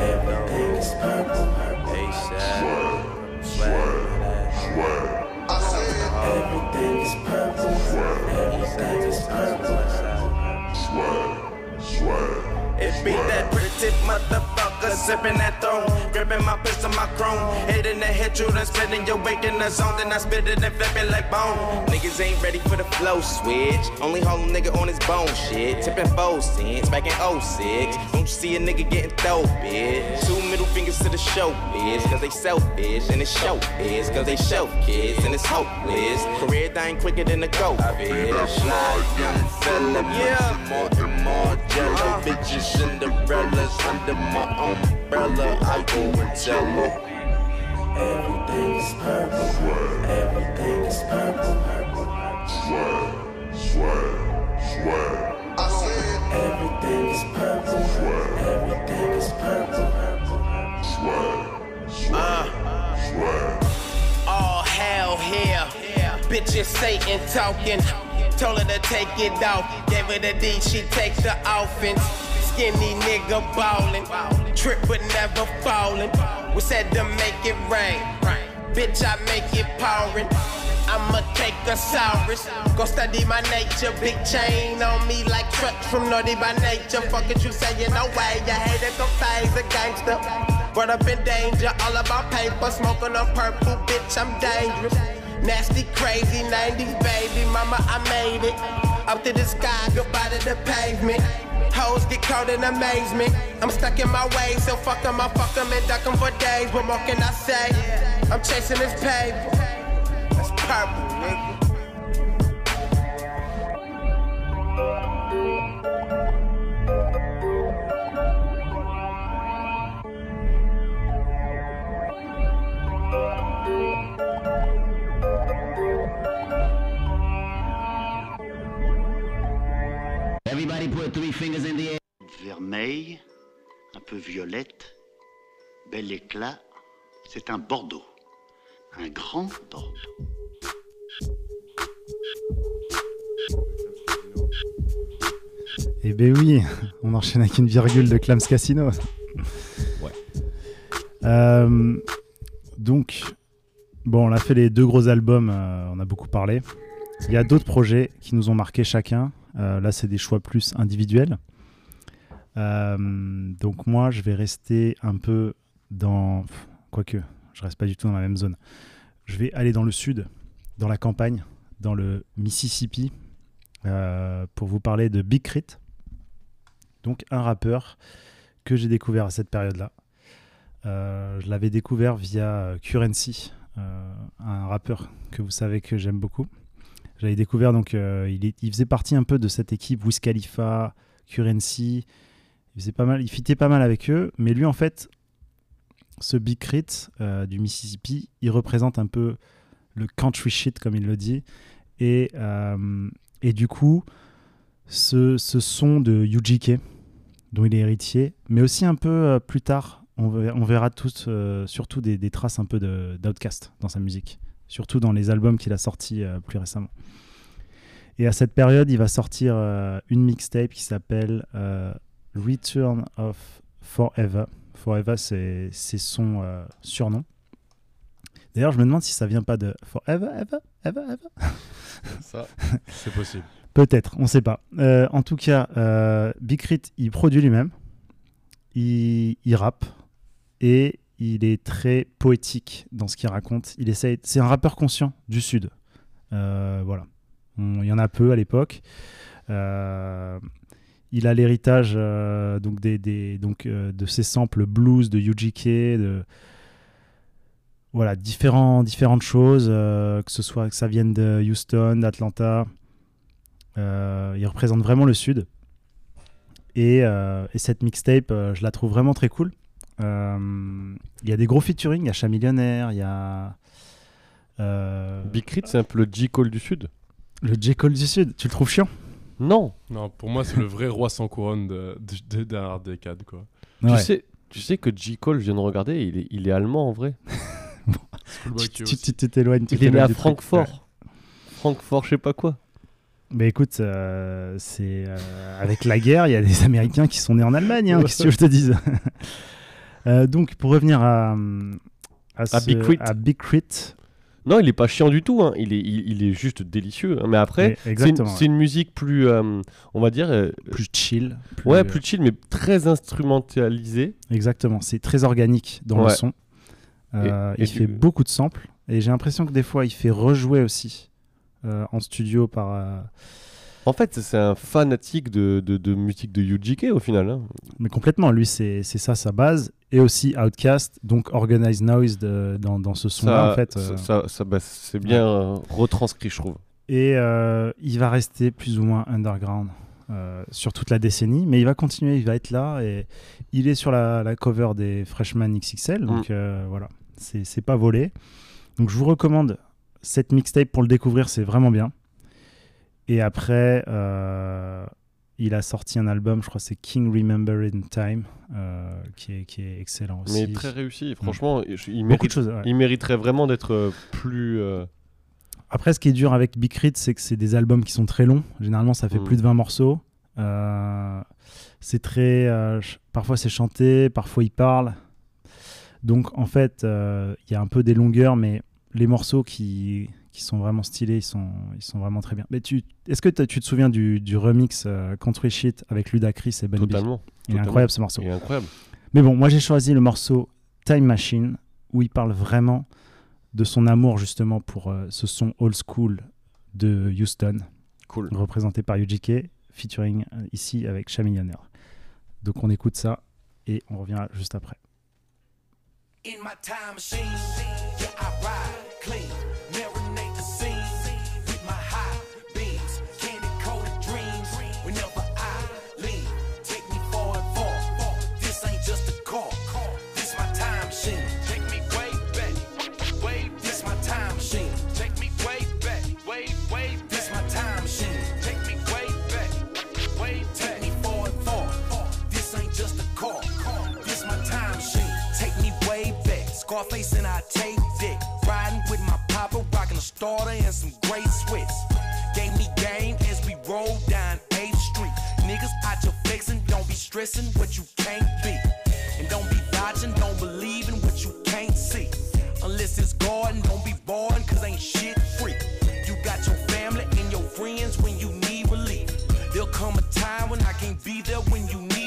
Everything is purple. ASAP. Swag. Everything is purple. Everything is purple. It be that pretty motherfucker sipping that throne, gripping my pistol, my chrome, hitting the hit you, then spinning your weight in the zone, then I spit it and flip it like bone. Niggas ain't ready for the flow switch, only a nigga on his bone shit, tipping four cents back in 06. Don't you see a nigga getting dope, bitch? Two middle fingers to the show, bitch, cause they selfish, and it's show is cause they show kids, and it's hopeless. Career dying quicker than a go, bitch. young fella, yeah. More and more jello, uh-huh. bitches, Cinderellas under my umbrella. I go and tell her. Everything is purple. Everything is purple. Swag, swag, swag. I said everything is purple. Everything is purple. Uh. All hell here. Bitches Satan talking. Told her to take it off. Gave her the D, she takes the offense. Skinny nigga ballin'. Trip but never fallin'. We said to make it rain. Bitch, I make it pouring. I'ma take a Saurus. Go study my nature. Big chain on me like trucks from Naughty by Nature. Fuck it, you say you no way. You hate it, go phase a gangster. Brought up in danger, all about paper. Smoking on purple, bitch, I'm dangerous. Nasty, crazy, 90s baby. Mama, I made it. Up to the sky, goodbye to the pavement. Hoes get caught in amazement. I'm stuck in my ways, so fuck 'em, I fuck 'em and duck 'em for days. What more can I say? I'm chasing this paper. That's purple, nigga. Everybody put three fingers in the air. Vermeil, un peu violette, bel éclat. C'est un Bordeaux. Un grand Bordeaux. Eh ben oui, on enchaîne avec une virgule de Clams Casino. Ouais. Euh, donc, bon, on a fait les deux gros albums, euh, on a beaucoup parlé. Il y a d'autres projets qui nous ont marqué chacun. Euh, là, c'est des choix plus individuels. Euh, donc moi, je vais rester un peu dans... Quoique, je reste pas du tout dans la même zone. Je vais aller dans le sud, dans la campagne, dans le Mississippi, euh, pour vous parler de Big Crit. Donc un rappeur que j'ai découvert à cette période-là. Je l'avais découvert via Currency, un rappeur que vous savez que j'aime beaucoup. J'avais découvert donc euh, il, faisait partie un peu de cette équipe Wiz Khalifa, Currency. Il faisait pas mal, il fitait pas mal avec eux, mais lui en fait, ce Big Crit euh, du Mississippi, il représente un peu le country shit comme il le dit, et euh, et du coup ce, ce son de UGK dont il est héritier, mais aussi un peu plus tard, on, ver- on verra tous, surtout des, des traces un peu d'Outcast dans sa musique, surtout dans les albums qu'il a sortis euh, plus récemment. Et à cette période, il va sortir euh, une mixtape qui s'appelle euh, Return of Forever. Forever, c'est son surnom. D'ailleurs, je me demande si ça vient pas de Forever, Ever, Ever, Ever? Ça, c'est possible. Peut-être, on ne sait pas. En tout cas, Big Crit, il produit lui-même, il, il rappe et il est très poétique dans ce qu'il raconte. Il essaye, c'est un rappeur conscient du Sud. Euh, voilà, il y en a peu à l'époque. Euh, il a l'héritage euh, donc des, donc de ses samples blues de UGK, de voilà différentes choses, que ce soit que ça vienne de Houston, d'Atlanta. Il représente vraiment le sud. Et, et cette mixtape, je la trouve vraiment très cool. Euh, Il y a des gros featuring, il y a Chat Millionnaire, il y a euh, Big Crit, c'est un peu le J. Cole du Sud le J. Cole du Sud. Tu le trouves chiant? Non Non, pour moi, c'est le vrai roi sans couronne de, de, de, d'un hard décade, quoi. Ouais. tu, sais, tu sais que J. Cole, je viens de regarder, il est, il est allemand en vrai. Schoolboy Tu- tu- t'éloignes. Il est né à. Francfort. Francfort, je sais pas quoi. Mais écoute, euh, c'est euh, avec la guerre, il y a des Américains qui sont nés en Allemagne. Hein, Qu'est-ce que je te dise Euh, Donc, pour revenir à, à, ce- Big Crit. à Big Crit, Non, il est pas chiant du tout. hein. Il, est, il, il est juste délicieux. hein. Mais après, c'est une, musique plus, euh, on va dire, euh, plus chill. ouais, plus chill, mais très instrumentalisée. Exactement, c'est très organique dans le son. Euh, Et- il fait beaucoup de samples et j'ai l'impression que des fois il fait rejouer aussi en studio par. En fait, c'est un fanatique de, de, de musique de UGK au final. hein. Mais complètement, lui c'est ça sa base et aussi Outcast, donc Organized Noise de- dans, dans ce son-là en fait. ça, euh, ça- ça- bah, c'est bien retranscrit, je trouve. Et euh, il va rester plus ou moins underground euh, sur toute la décennie, mais il va continuer, il va être là et il est sur la, la cover des Freshman XXL, donc Mm. euh, voilà, c'est c'est pas volé. Donc je vous recommande cette mixtape pour le découvrir, c'est vraiment bien. Et après, euh, il a sorti un album, je crois c'est King Remember in Time, euh, qui, est, qui est excellent aussi. Mais très réussi. Franchement, je- il, mérite, choses. ouais. il mériterait vraiment d'être euh, plus. euh, Après, ce qui est dur avec Big Crit, c'est que c'est des albums qui sont très longs. Généralement, ça fait Mm. plus de 20 morceaux. C'est très. parfois, c'est chanté, parfois, il parle. Donc, en fait, il y a un peu des longueurs, mais les morceaux qui, qui sont vraiment stylés, ils sont, ils sont vraiment très bien. Mais tu, est-ce que tu te souviens du, du remix euh, Country Shit avec Ludacris et Ben B totalement. Il est totalement. incroyable ce morceau. Il est incroyable. Mais bon, moi j'ai choisi le morceau Time Machine où il parle vraiment de son amour justement pour euh, ce son old school de Houston, Cool. représenté par UGK, featuring euh, ici avec Chat Millionnaire. Donc on écoute ça et on revient juste après. In my time machine, yeah, I ride clean, Scarface and I take dick. Riding with my papa, rocking a starter and some great sweats. Gave me game as we roll down 8th Street. Niggas out your flexing, don't be stressing what you can't be. And don't be dodging, don't believe in what you can't see. Unless it's garden, don't be boring, cause ain't shit free. You got your family and your friends when you need relief. There'll come a time when I can't be there when you need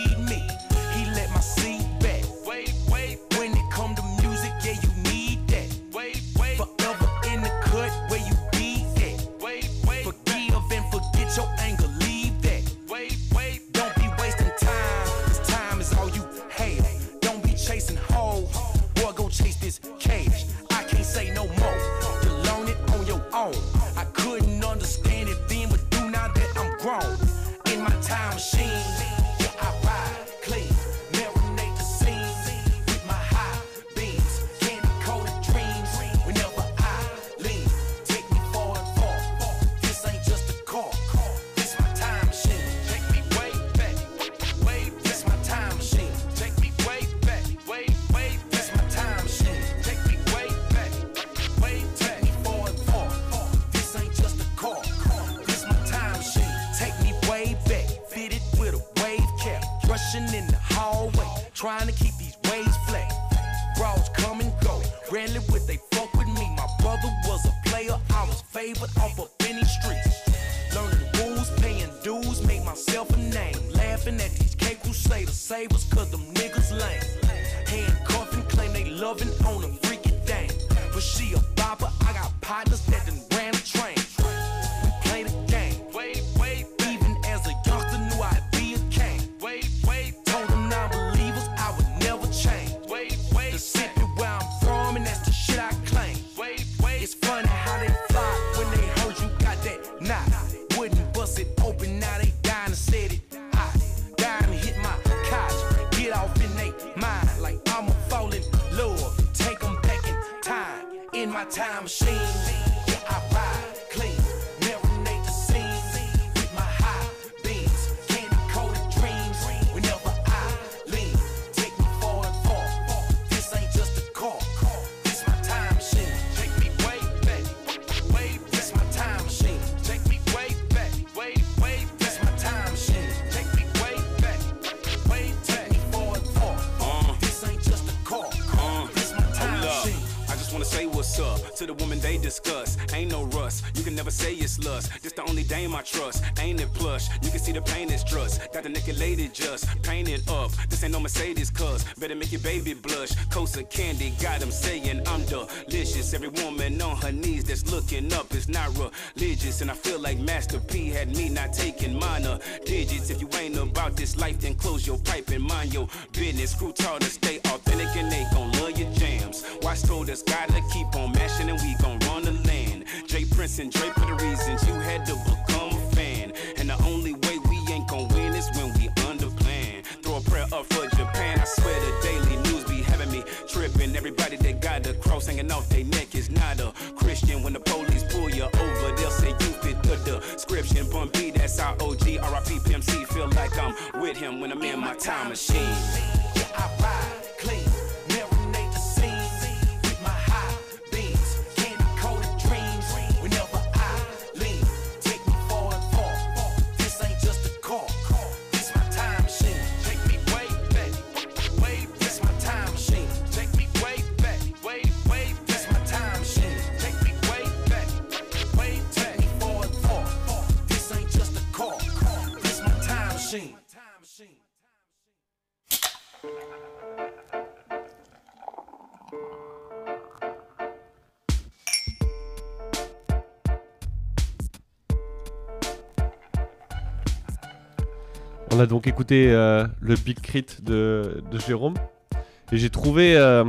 trust. Ain't it plush? You can see the pain is trust. Got the naked lady just painted up. This ain't no Mercedes, cuz better make your baby blush. Coast of candy, got him saying I'm delicious. Every woman on her knees that's looking up is not religious. And I feel like Master P had me not taking minor digits. If you ain't about this life, then close your pipe and mind your business. Screw tall to stay authentic and they gon' love your jams. Watch told us gotta keep on mashing and we gon' run the land. Jay Prince and Drake for the reasons you had to become. And the only way we ain't gon' win is when we under plan. Throw a prayer up for Japan. I swear the daily news be having me tripping. Everybody that got the cross hanging off their neck is not a Christian. When the police pull you over, they'll say you fit the description. Bun B, that's our OG. RIP PMC. Feel like I'm with him when I'm in my time machine. Machine. On a donc écouté euh, le Big Crit de, de Jérôme. Et j'ai trouvé, euh,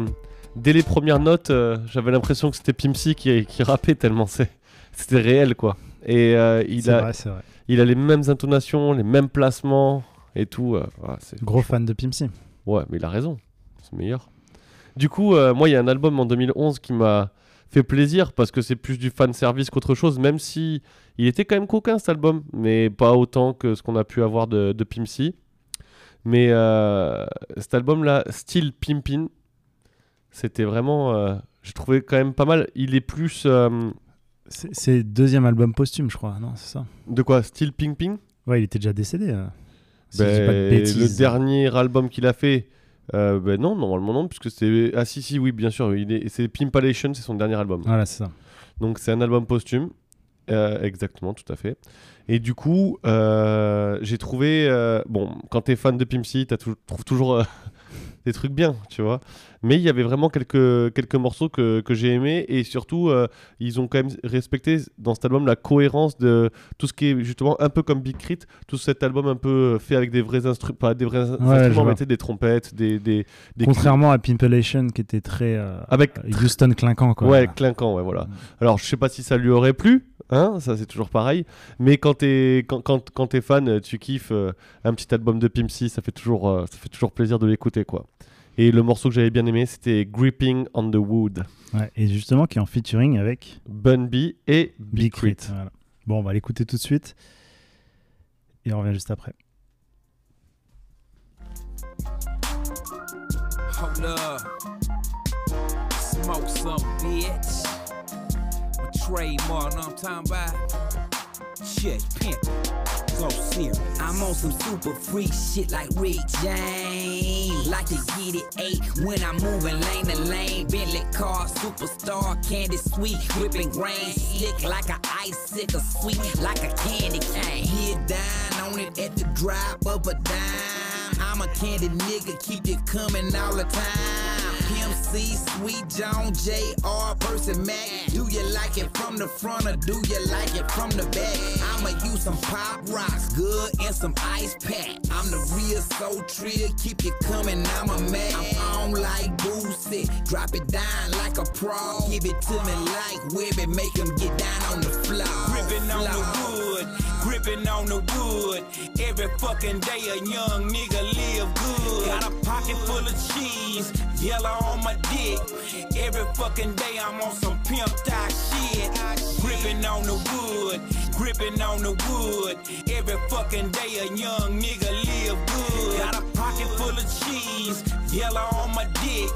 dès les premières notes, euh, j'avais l'impression que c'était Pimsy qui, qui rappait tellement c'est- c'était réel, quoi. Et euh, il, C'est a, vrai, c'est vrai. Il a les mêmes intonations, les mêmes placements et tout. euh, voilà, Gros fan de Pimsy. Ouais, mais il a raison. C'est meilleur. Du coup, euh, moi, il y a un album en 2011 qui m'a fait plaisir parce que c'est plus du fan service qu'autre chose, même si il était quand même coquin cet album, mais pas autant que ce qu'on a pu avoir de, de Pimsy. Mais euh, cet album-là, Still Pimpin, C'était vraiment. J'ai trouvé quand même pas mal. Il est plus. C'est c'est le deuxième album posthume, je crois, non C'est ça? De quoi? Style Ping Ping? Ouais, il était déjà décédé. euh, si je dis pas de Ben, bêtises. Le dernier album qu'il a fait. euh, ben non, normalement non, puisque c'est. Ah si, si, oui, bien sûr. il est- C'est Pimpalation, c'est son dernier album. Voilà, c'est ça. Donc c'est un album posthume. Euh, exactement, tout à fait. Et du coup, euh, j'ai trouvé. bon, quand t'es fan de Pimp C, tu trouves toujours des trucs bien, tu vois. Mais il y avait vraiment quelques, quelques morceaux que, que j'ai aimés. Et surtout, euh, ils ont quand même respecté dans cet album la cohérence de tout ce qui est justement un peu comme Big Crit. Tout cet album un peu fait avec des vrais instruments, pas des vrais instruments, mais des trompettes, des. des, des Contrairement à Pimpelation qui était très euh, Avec- Houston clinquant, quoi. Ouais, clinquant, ouais, voilà. Alors, je sais pas si ça lui aurait plu, hein, ça c'est toujours pareil. Mais quand t'es quand, quand, quand t'es fan, euh, tu kiffes euh, un petit album de Pimp C, ça fait toujours euh, ça fait toujours plaisir de l'écouter, quoi. Et le morceau que j'avais bien aimé, c'était Gripping on the Wood, Ouais, et justement, qui est en featuring avec Bun B et Big Crit. Crit. Voilà. Bon, on va l'écouter tout de suite. Et on revient juste après. Hold up. Smoke some, bitch. Trademark, know what I'm talking about? Shit, pimp. So serious. I'm on some super freak shit like Rick James. Like to get it eight when I'm moving lane to lane. Bentley car, superstar, candy sweet, whipping grain, slick like a icicle, sweet like a candy cane. Get down on it at the drop of a dime. I'm a candy nigga, keep it coming all the time. Pimp C, Sweet John, J.R. Person Mac. Do you like it from the front or do you like it from the back? I'ma use some pop rocks, good, and some ice pack. I'm the real soul trill, keep it coming, I'm a man. I'm on like Boosie, drop it down like a pro. Give it to me like Webby, make 'em get down on the floor. Gripping on the wood, gripping on the wood. Every fucking day a young nigga live good. Got a pocket full of cheese, yellow on my dick. Every fucking day I'm on some pimped out shit. Gripping on the wood, gripping on the wood. Every fucking day a young nigga live good. Got a pocket full of cheese, yellow on my dick.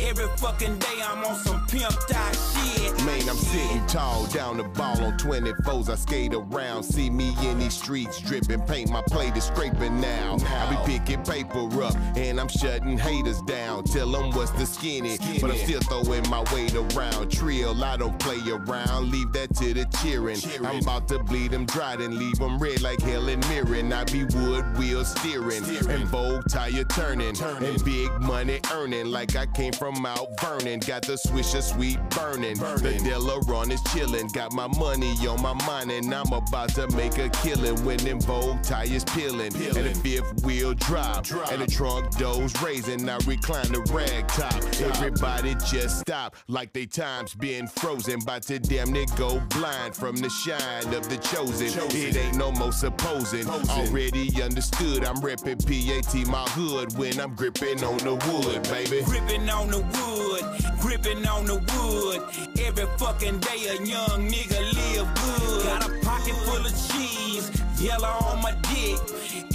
Every fucking day I'm on some pimped out shit. Man, I'm sitting tall down the ball on 24s. I skate around, see me in these streets dripping. Paint my plate is scraping now. I be picking paper up and I'm shutting haters down. Tell them what's the skinny, but I'm still throwing my weight around. Trill, I don't play around. Leave that to the cheering. I'm about to bleed them dry and leave them red like Helen Mirren. I be wood wheel steering and Vogue tire turning and big money earning like I came from Mount Vernon. Got the swisher sweet burning. The Delaron is chilling. Got my money on my mind and I'm about to make a killing when them Vogue tires peeling and the fifth wheel drop and the trunk doors raising. I recline the rag top. Everybody just stop like they times been frozen. About to damn near go blind from the shine of the chosen. It ain't no more supposing. Already understood. I'm repping PAT my hood when I'm gripping on the wood, baby. Gripping on the wood, gripping on the wood. Every fucking day a young nigga live good. Got a pocket full of cheese, yellow on my dick.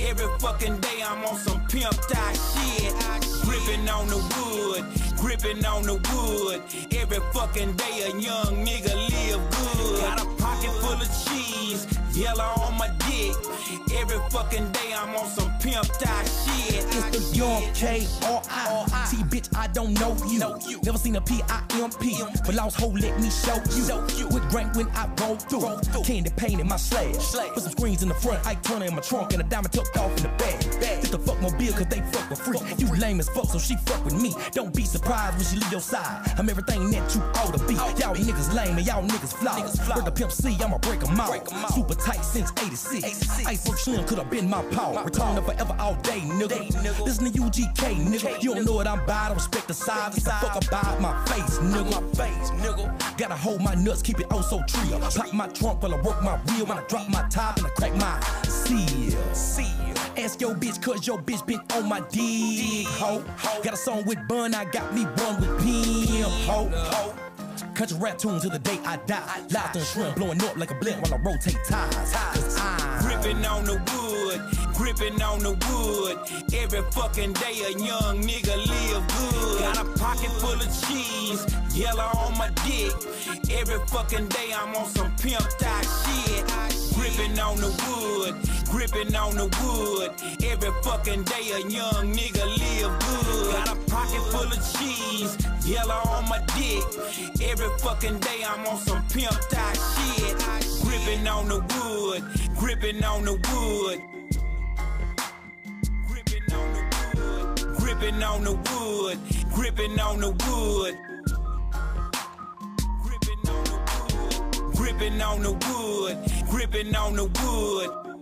Every fucking day I'm on some pimped out shit. Gripping on the wood, gripping on the wood. Every fucking day a young nigga live good. Got a pocket full of cheese, yellow on my dick. Every fucking day I'm on some pimped out shit. It's the young K-R-I-T, bitch, I don't know you. Know you. Never seen a P-I-M-P, but lost hoe, let me show you. With rank when I roll through, candy paint in my slash. Put some screens in the front, I turn in my trunk, and a diamond tucked off in the bag. Get the fuck mobile, cause they fuck with free. You lame as fuck, so she fuck with me. Don't be surprised when she leave your side. I'm everything that you ought to be. Y'all niggas lame and y'all niggas flawed. Word the pimp C, I'ma break 'em out. Super tight since 86. Iceberg Slim could've been my power. Return to forever all day, nigga. Listen to UGK, nigga. You don't know what I'm about. I respect the size. Get the fuck about my face, nigga. My face, nigga. Gotta hold my nuts, keep it oh so trio. Pop my trunk while I work my wheel. When I drop my top and I crack my seal. Seal. Ask your bitch, cause your bitch been on my dick, ho. Got a song with Bun, I got me one with Pim, ho. ho. Country rap tune till the day I die. Laughter and shrimp blowing up like a blimp while I rotate ties. Cause I Gripping on the wood, gripping on the wood. Every fucking day a young nigga live good. Got a pocket full of cheese, yellow on my dick. Every fucking day I'm on some pimped out shit. Gripping on the wood, gripping on the wood. Every fucking day a young nigga live good. Got a pocket full of cheese, yellow on my dick. Every fucking day I'm on some pimped out shit. Gripping on the wood, gripping on the wood. Gripping on the wood, gripping on the wood, gripping on the wood. Gripping on the wood, gripping on the wood. Gripping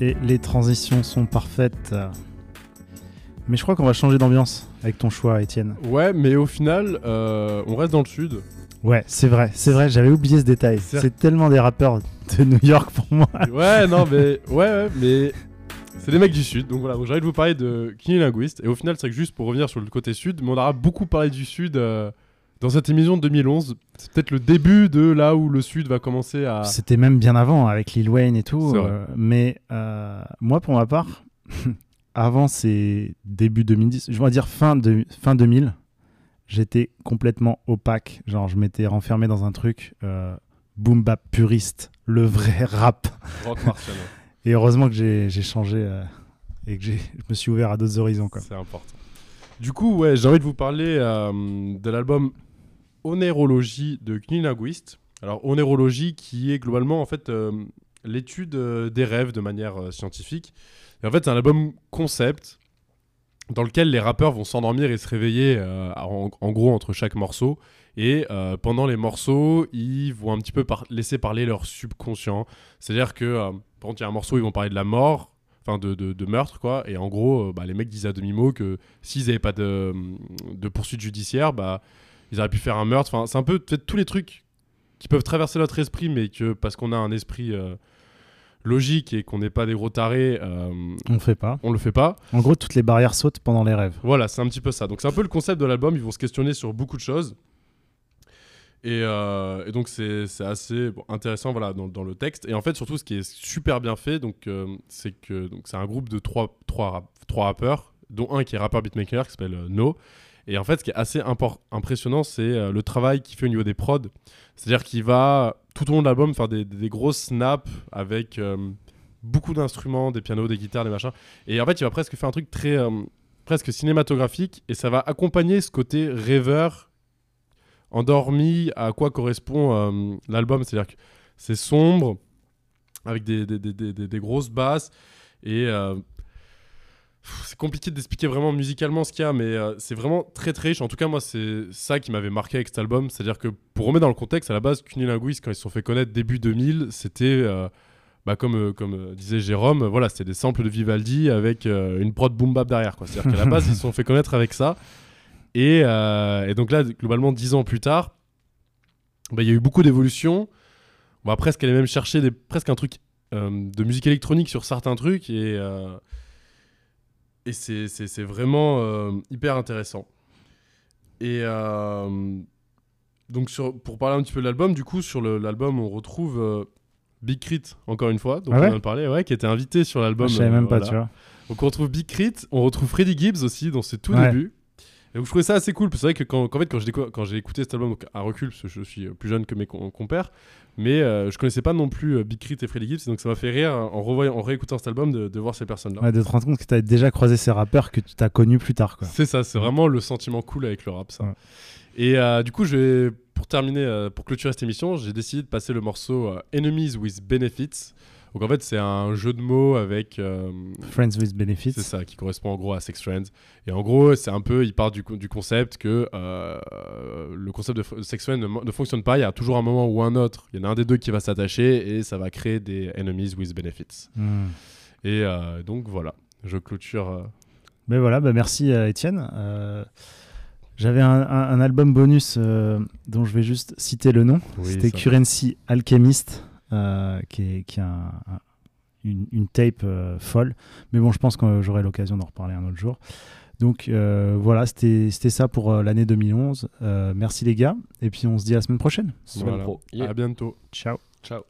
Et les transitions sont parfaites. Mais je crois qu'on va changer d'ambiance avec ton choix, Étienne. Ouais, mais au final, euh, on reste dans le sud. Ouais, c'est vrai, c'est vrai, j'avais oublié ce détail. C'est- tellement des rappeurs de New York pour moi. Ouais, non, mais ouais, ouais, mais c'est des mecs du sud. Donc voilà, envie de vous parler de Kini Linguist. Et au final, c'est que juste pour revenir sur le côté sud, mais on aura beaucoup parlé du sud euh, dans cette émission de 2011. C'est peut-être le début de là où le sud va commencer à. C'était même bien avant avec Lil Wayne et tout. Euh, mais moi, pour ma part, avant c'est début 2010, je vais dire fin, de, fin 2000, j'étais complètement opaque. Genre, je m'étais renfermé dans un truc euh, boom bap puriste, le vrai rap. Rock. Et heureusement que j'ai changé euh, et que je me suis ouvert à d'autres horizons. C'est important. Du coup, ouais, j'ai envie de vous parler euh, de l'album Onérologie de Knilinguist. Alors, onérologie qui est globalement en fait l'étude des rêves de manière scientifique. Et en fait, c'est un album concept dans lequel les rappeurs vont s'endormir et se réveiller euh, en, gros entre chaque morceau. Et euh, pendant les morceaux, ils vont un petit peu laisser parler leur subconscient. C'est-à-dire que, euh, par il y a un morceau, ils vont parler de la mort, enfin de, meurtre, quoi. Et en gros, bah, les mecs disent à demi-mot que s'ils n'avaient pas de, poursuite judiciaire, bah, ils auraient pu faire un meurtre. Enfin, c'est un peu tous les trucs qui peuvent traverser notre esprit, mais que parce qu'on a un esprit logique et qu'on n'est pas des gros tarés, euh, On le fait pas. on le fait pas. En gros, toutes les barrières sautent pendant les rêves. Voilà, c'est un petit peu ça. Donc c'est un peu le concept de l'album. Ils vont se questionner sur beaucoup de choses. Et, euh, et donc c'est assez bon, intéressant voilà, dans, dans le texte. Et en fait, surtout, ce qui est super bien fait, donc, euh, c'est que donc, c'est un groupe de trois, trois, trois rappeurs, dont un qui est rappeur beatmaker, qui s'appelle No. Et en fait, ce qui est assez impressionnant, c'est euh, le travail qu'il fait au niveau des prods. C'est-à-dire qu'il va, tout au long de l'album, faire des, grosses snaps avec euh, beaucoup d'instruments, des pianos, des guitares, des machins. Et en fait, il va presque faire un truc très... euh, presque cinématographique et ça va accompagner ce côté rêveur endormi à quoi correspond l'album c'est à dire que c'est sombre avec des, grosses basses et c'est compliqué d'expliquer vraiment musicalement ce qu'il y a mais euh, c'est vraiment très très riche en tout cas moi c'est ça qui m'avait marqué avec cet album c'est à dire que pour remettre dans le contexte à la base Cunilinguist quand ils se sont fait connaître début 2000 c'était euh, bah, comme, euh, comme disait Jérôme, voilà, c'était des samples de Vivaldi avec euh, une prod boom bap derrière. C'est-à-dire qu'à la base, ils se sont fait connaître avec ça. Et, et donc là, globalement, dix ans plus tard, bah, il y a eu beaucoup d'évolutions. On va presque aller même chercher des, presque un truc de musique électronique sur certains trucs? Et, et c'est, c'est- c'est vraiment euh, hyper intéressant. Et euh, donc, sur, pour parler un petit peu de l'album, du coup, sur le- l'album, on retrouve euh, Big Crit, encore une fois, dont Ah on ouais vient de parler, ouais, qui était invité sur l'album. Je savais même pas, voilà. tu vois. Donc on retrouve Big Crit, on retrouve Freddie Gibbs aussi dans ses tout Ouais. débuts. Et donc je trouvais ça assez cool, parce que c'est vrai que quand, qu'en fait, quand j'ai quand écouté cet album donc, à recul, parce que je suis euh, plus jeune que mes com- compères, mais euh, je connaissais pas non plus euh, Big Crit et Freddie Gibbs, donc ça m'a fait rire euh, en, revoyant, en réécoutant cet album de, de voir ces personnes-là. Ouais, de te rendre compte que tu as déjà croisé ces rappeurs que tu t'as connus plus tard. C'est ça, c'est vraiment le sentiment cool avec le rap, ça. Et euh, du coup, je vais, pour terminer, euh, pour clôturer cette émission, j'ai décidé de passer le morceau Enemies with Benefits. Donc en fait, c'est un jeu de mots avec. euh, Friends with Benefits. C'est ça, qui correspond en gros à Sex Friends. Et en gros, c'est un peu, il part du, co- du concept que euh, le concept de Sex Friends ne, fonctionne pas. Il y a toujours un moment ou un autre. Il y en a un des deux qui va s'attacher et ça va créer des Enemies with Benefits. Hmm. Et euh, donc voilà, je clôture euh, Ben voilà, ben merci Étienne. J'avais un, un- un album bonus dont je vais juste citer le nom. Oui, C'était. Currency Alchemist, qui est, qui est un- un- une, une tape euh, folle. Mais bon, je pense que j'aurai l'occasion d'en reparler un autre jour. Donc euh, voilà, c'était c'était ça pour euh, l'année 2011. Euh, merci les gars, et puis on se dit à la semaine prochaine. Semaine Voilà. pro. Yeah. À bientôt. Ciao. Ciao.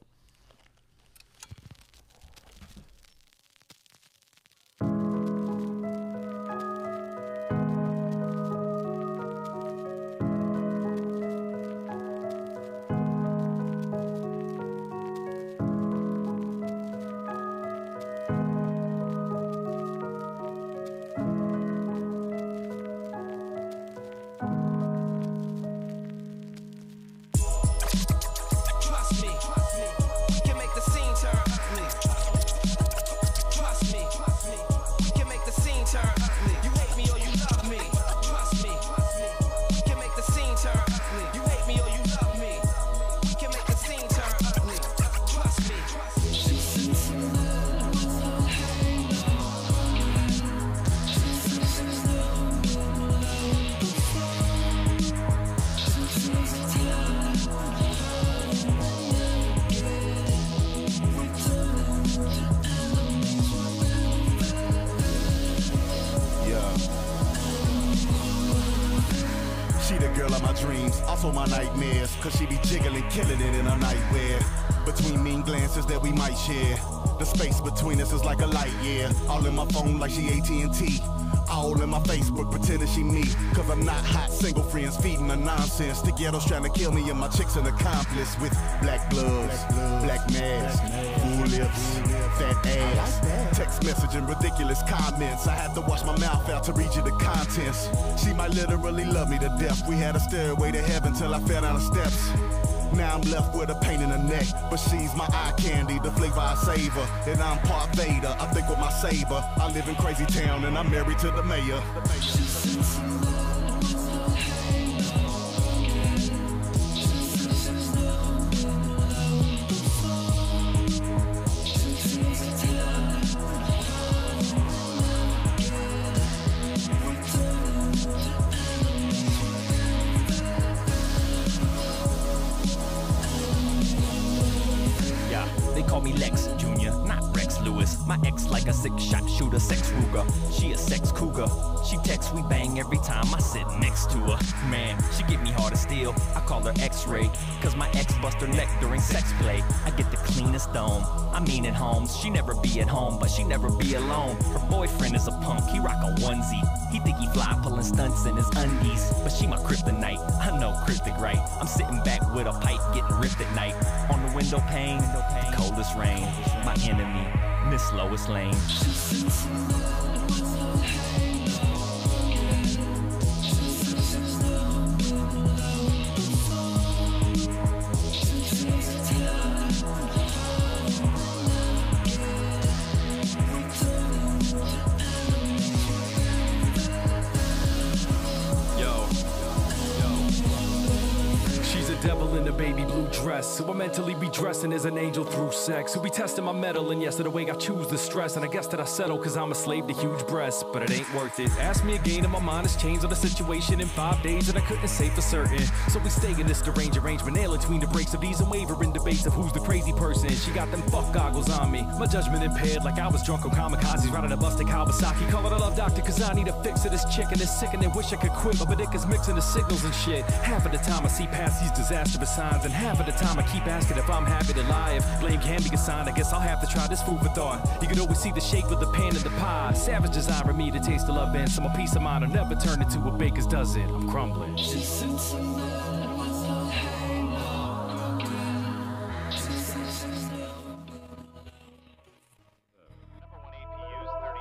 She AT&T. All in my Facebook pretending she me. Cause I'm not hot, single friends feeding the nonsense. The ghetto's trying to kill me and my chick's an accomplice. With black gloves, black mask, full lips, fat ass. Text messaging ridiculous comments. I had to wash my mouth out to read you the contents. She might literally love me to death. We had a stairway to heaven till I fell down the steps. Now I'm left with a pain in the neck, but she's my eye candy, the flavor I savor. And I'm part Vader, I think with my saber. I live in crazy town and I'm married to the mayor. Me Lex My ex like a six shot shooter, sex Ruger. She a sex cougar. She texts, we bang every time I sit next to her. Man, she get me hard to steal. I call her X-ray, cause my ex bust her neck during sex play. I get the cleanest dome. I mean at homes, she never be at home, but she never be alone. Her boyfriend is a punk, he rock a onesie. He think he fly pulling stunts in his undies, but she my kryptonite. I know cryptic right. I'm sitting back with a pipe getting ripped at night. On the window pane, coldest rain. My enemy, Miss Lois Lane. Who I mentally be dressing as an angel through sex. Who be testing my metal, and yes, of the way I choose the stress. And I guess that I settle, cause I'm a slave to huge breasts. But it ain't worth it. Ask me again, and my mind has changed on the situation in five days, and I couldn't say for certain. So we stay in this deranged arrangement, nail between the breaks of these unwavering debates of who's the crazy person. She got them fuck goggles on me. My judgment impaired, like I was drunk on kamikazes, riding a busted Kawasaki. Call it a love doctor, cause I need a fix of this chick, and it's sick, and they wish I could quit. My dick is mixing the signals and shit. Half of the time I see past these disastrous signs, and half of the time I keep asking if I'm happy to. If blame can be assigned, I guess I'll have to try this food for thought. You can always see the shape of the pan in the pie. Savage desire for me to taste the love and so my peace of mind will never turn into a baker's dozen. I'm crumbling.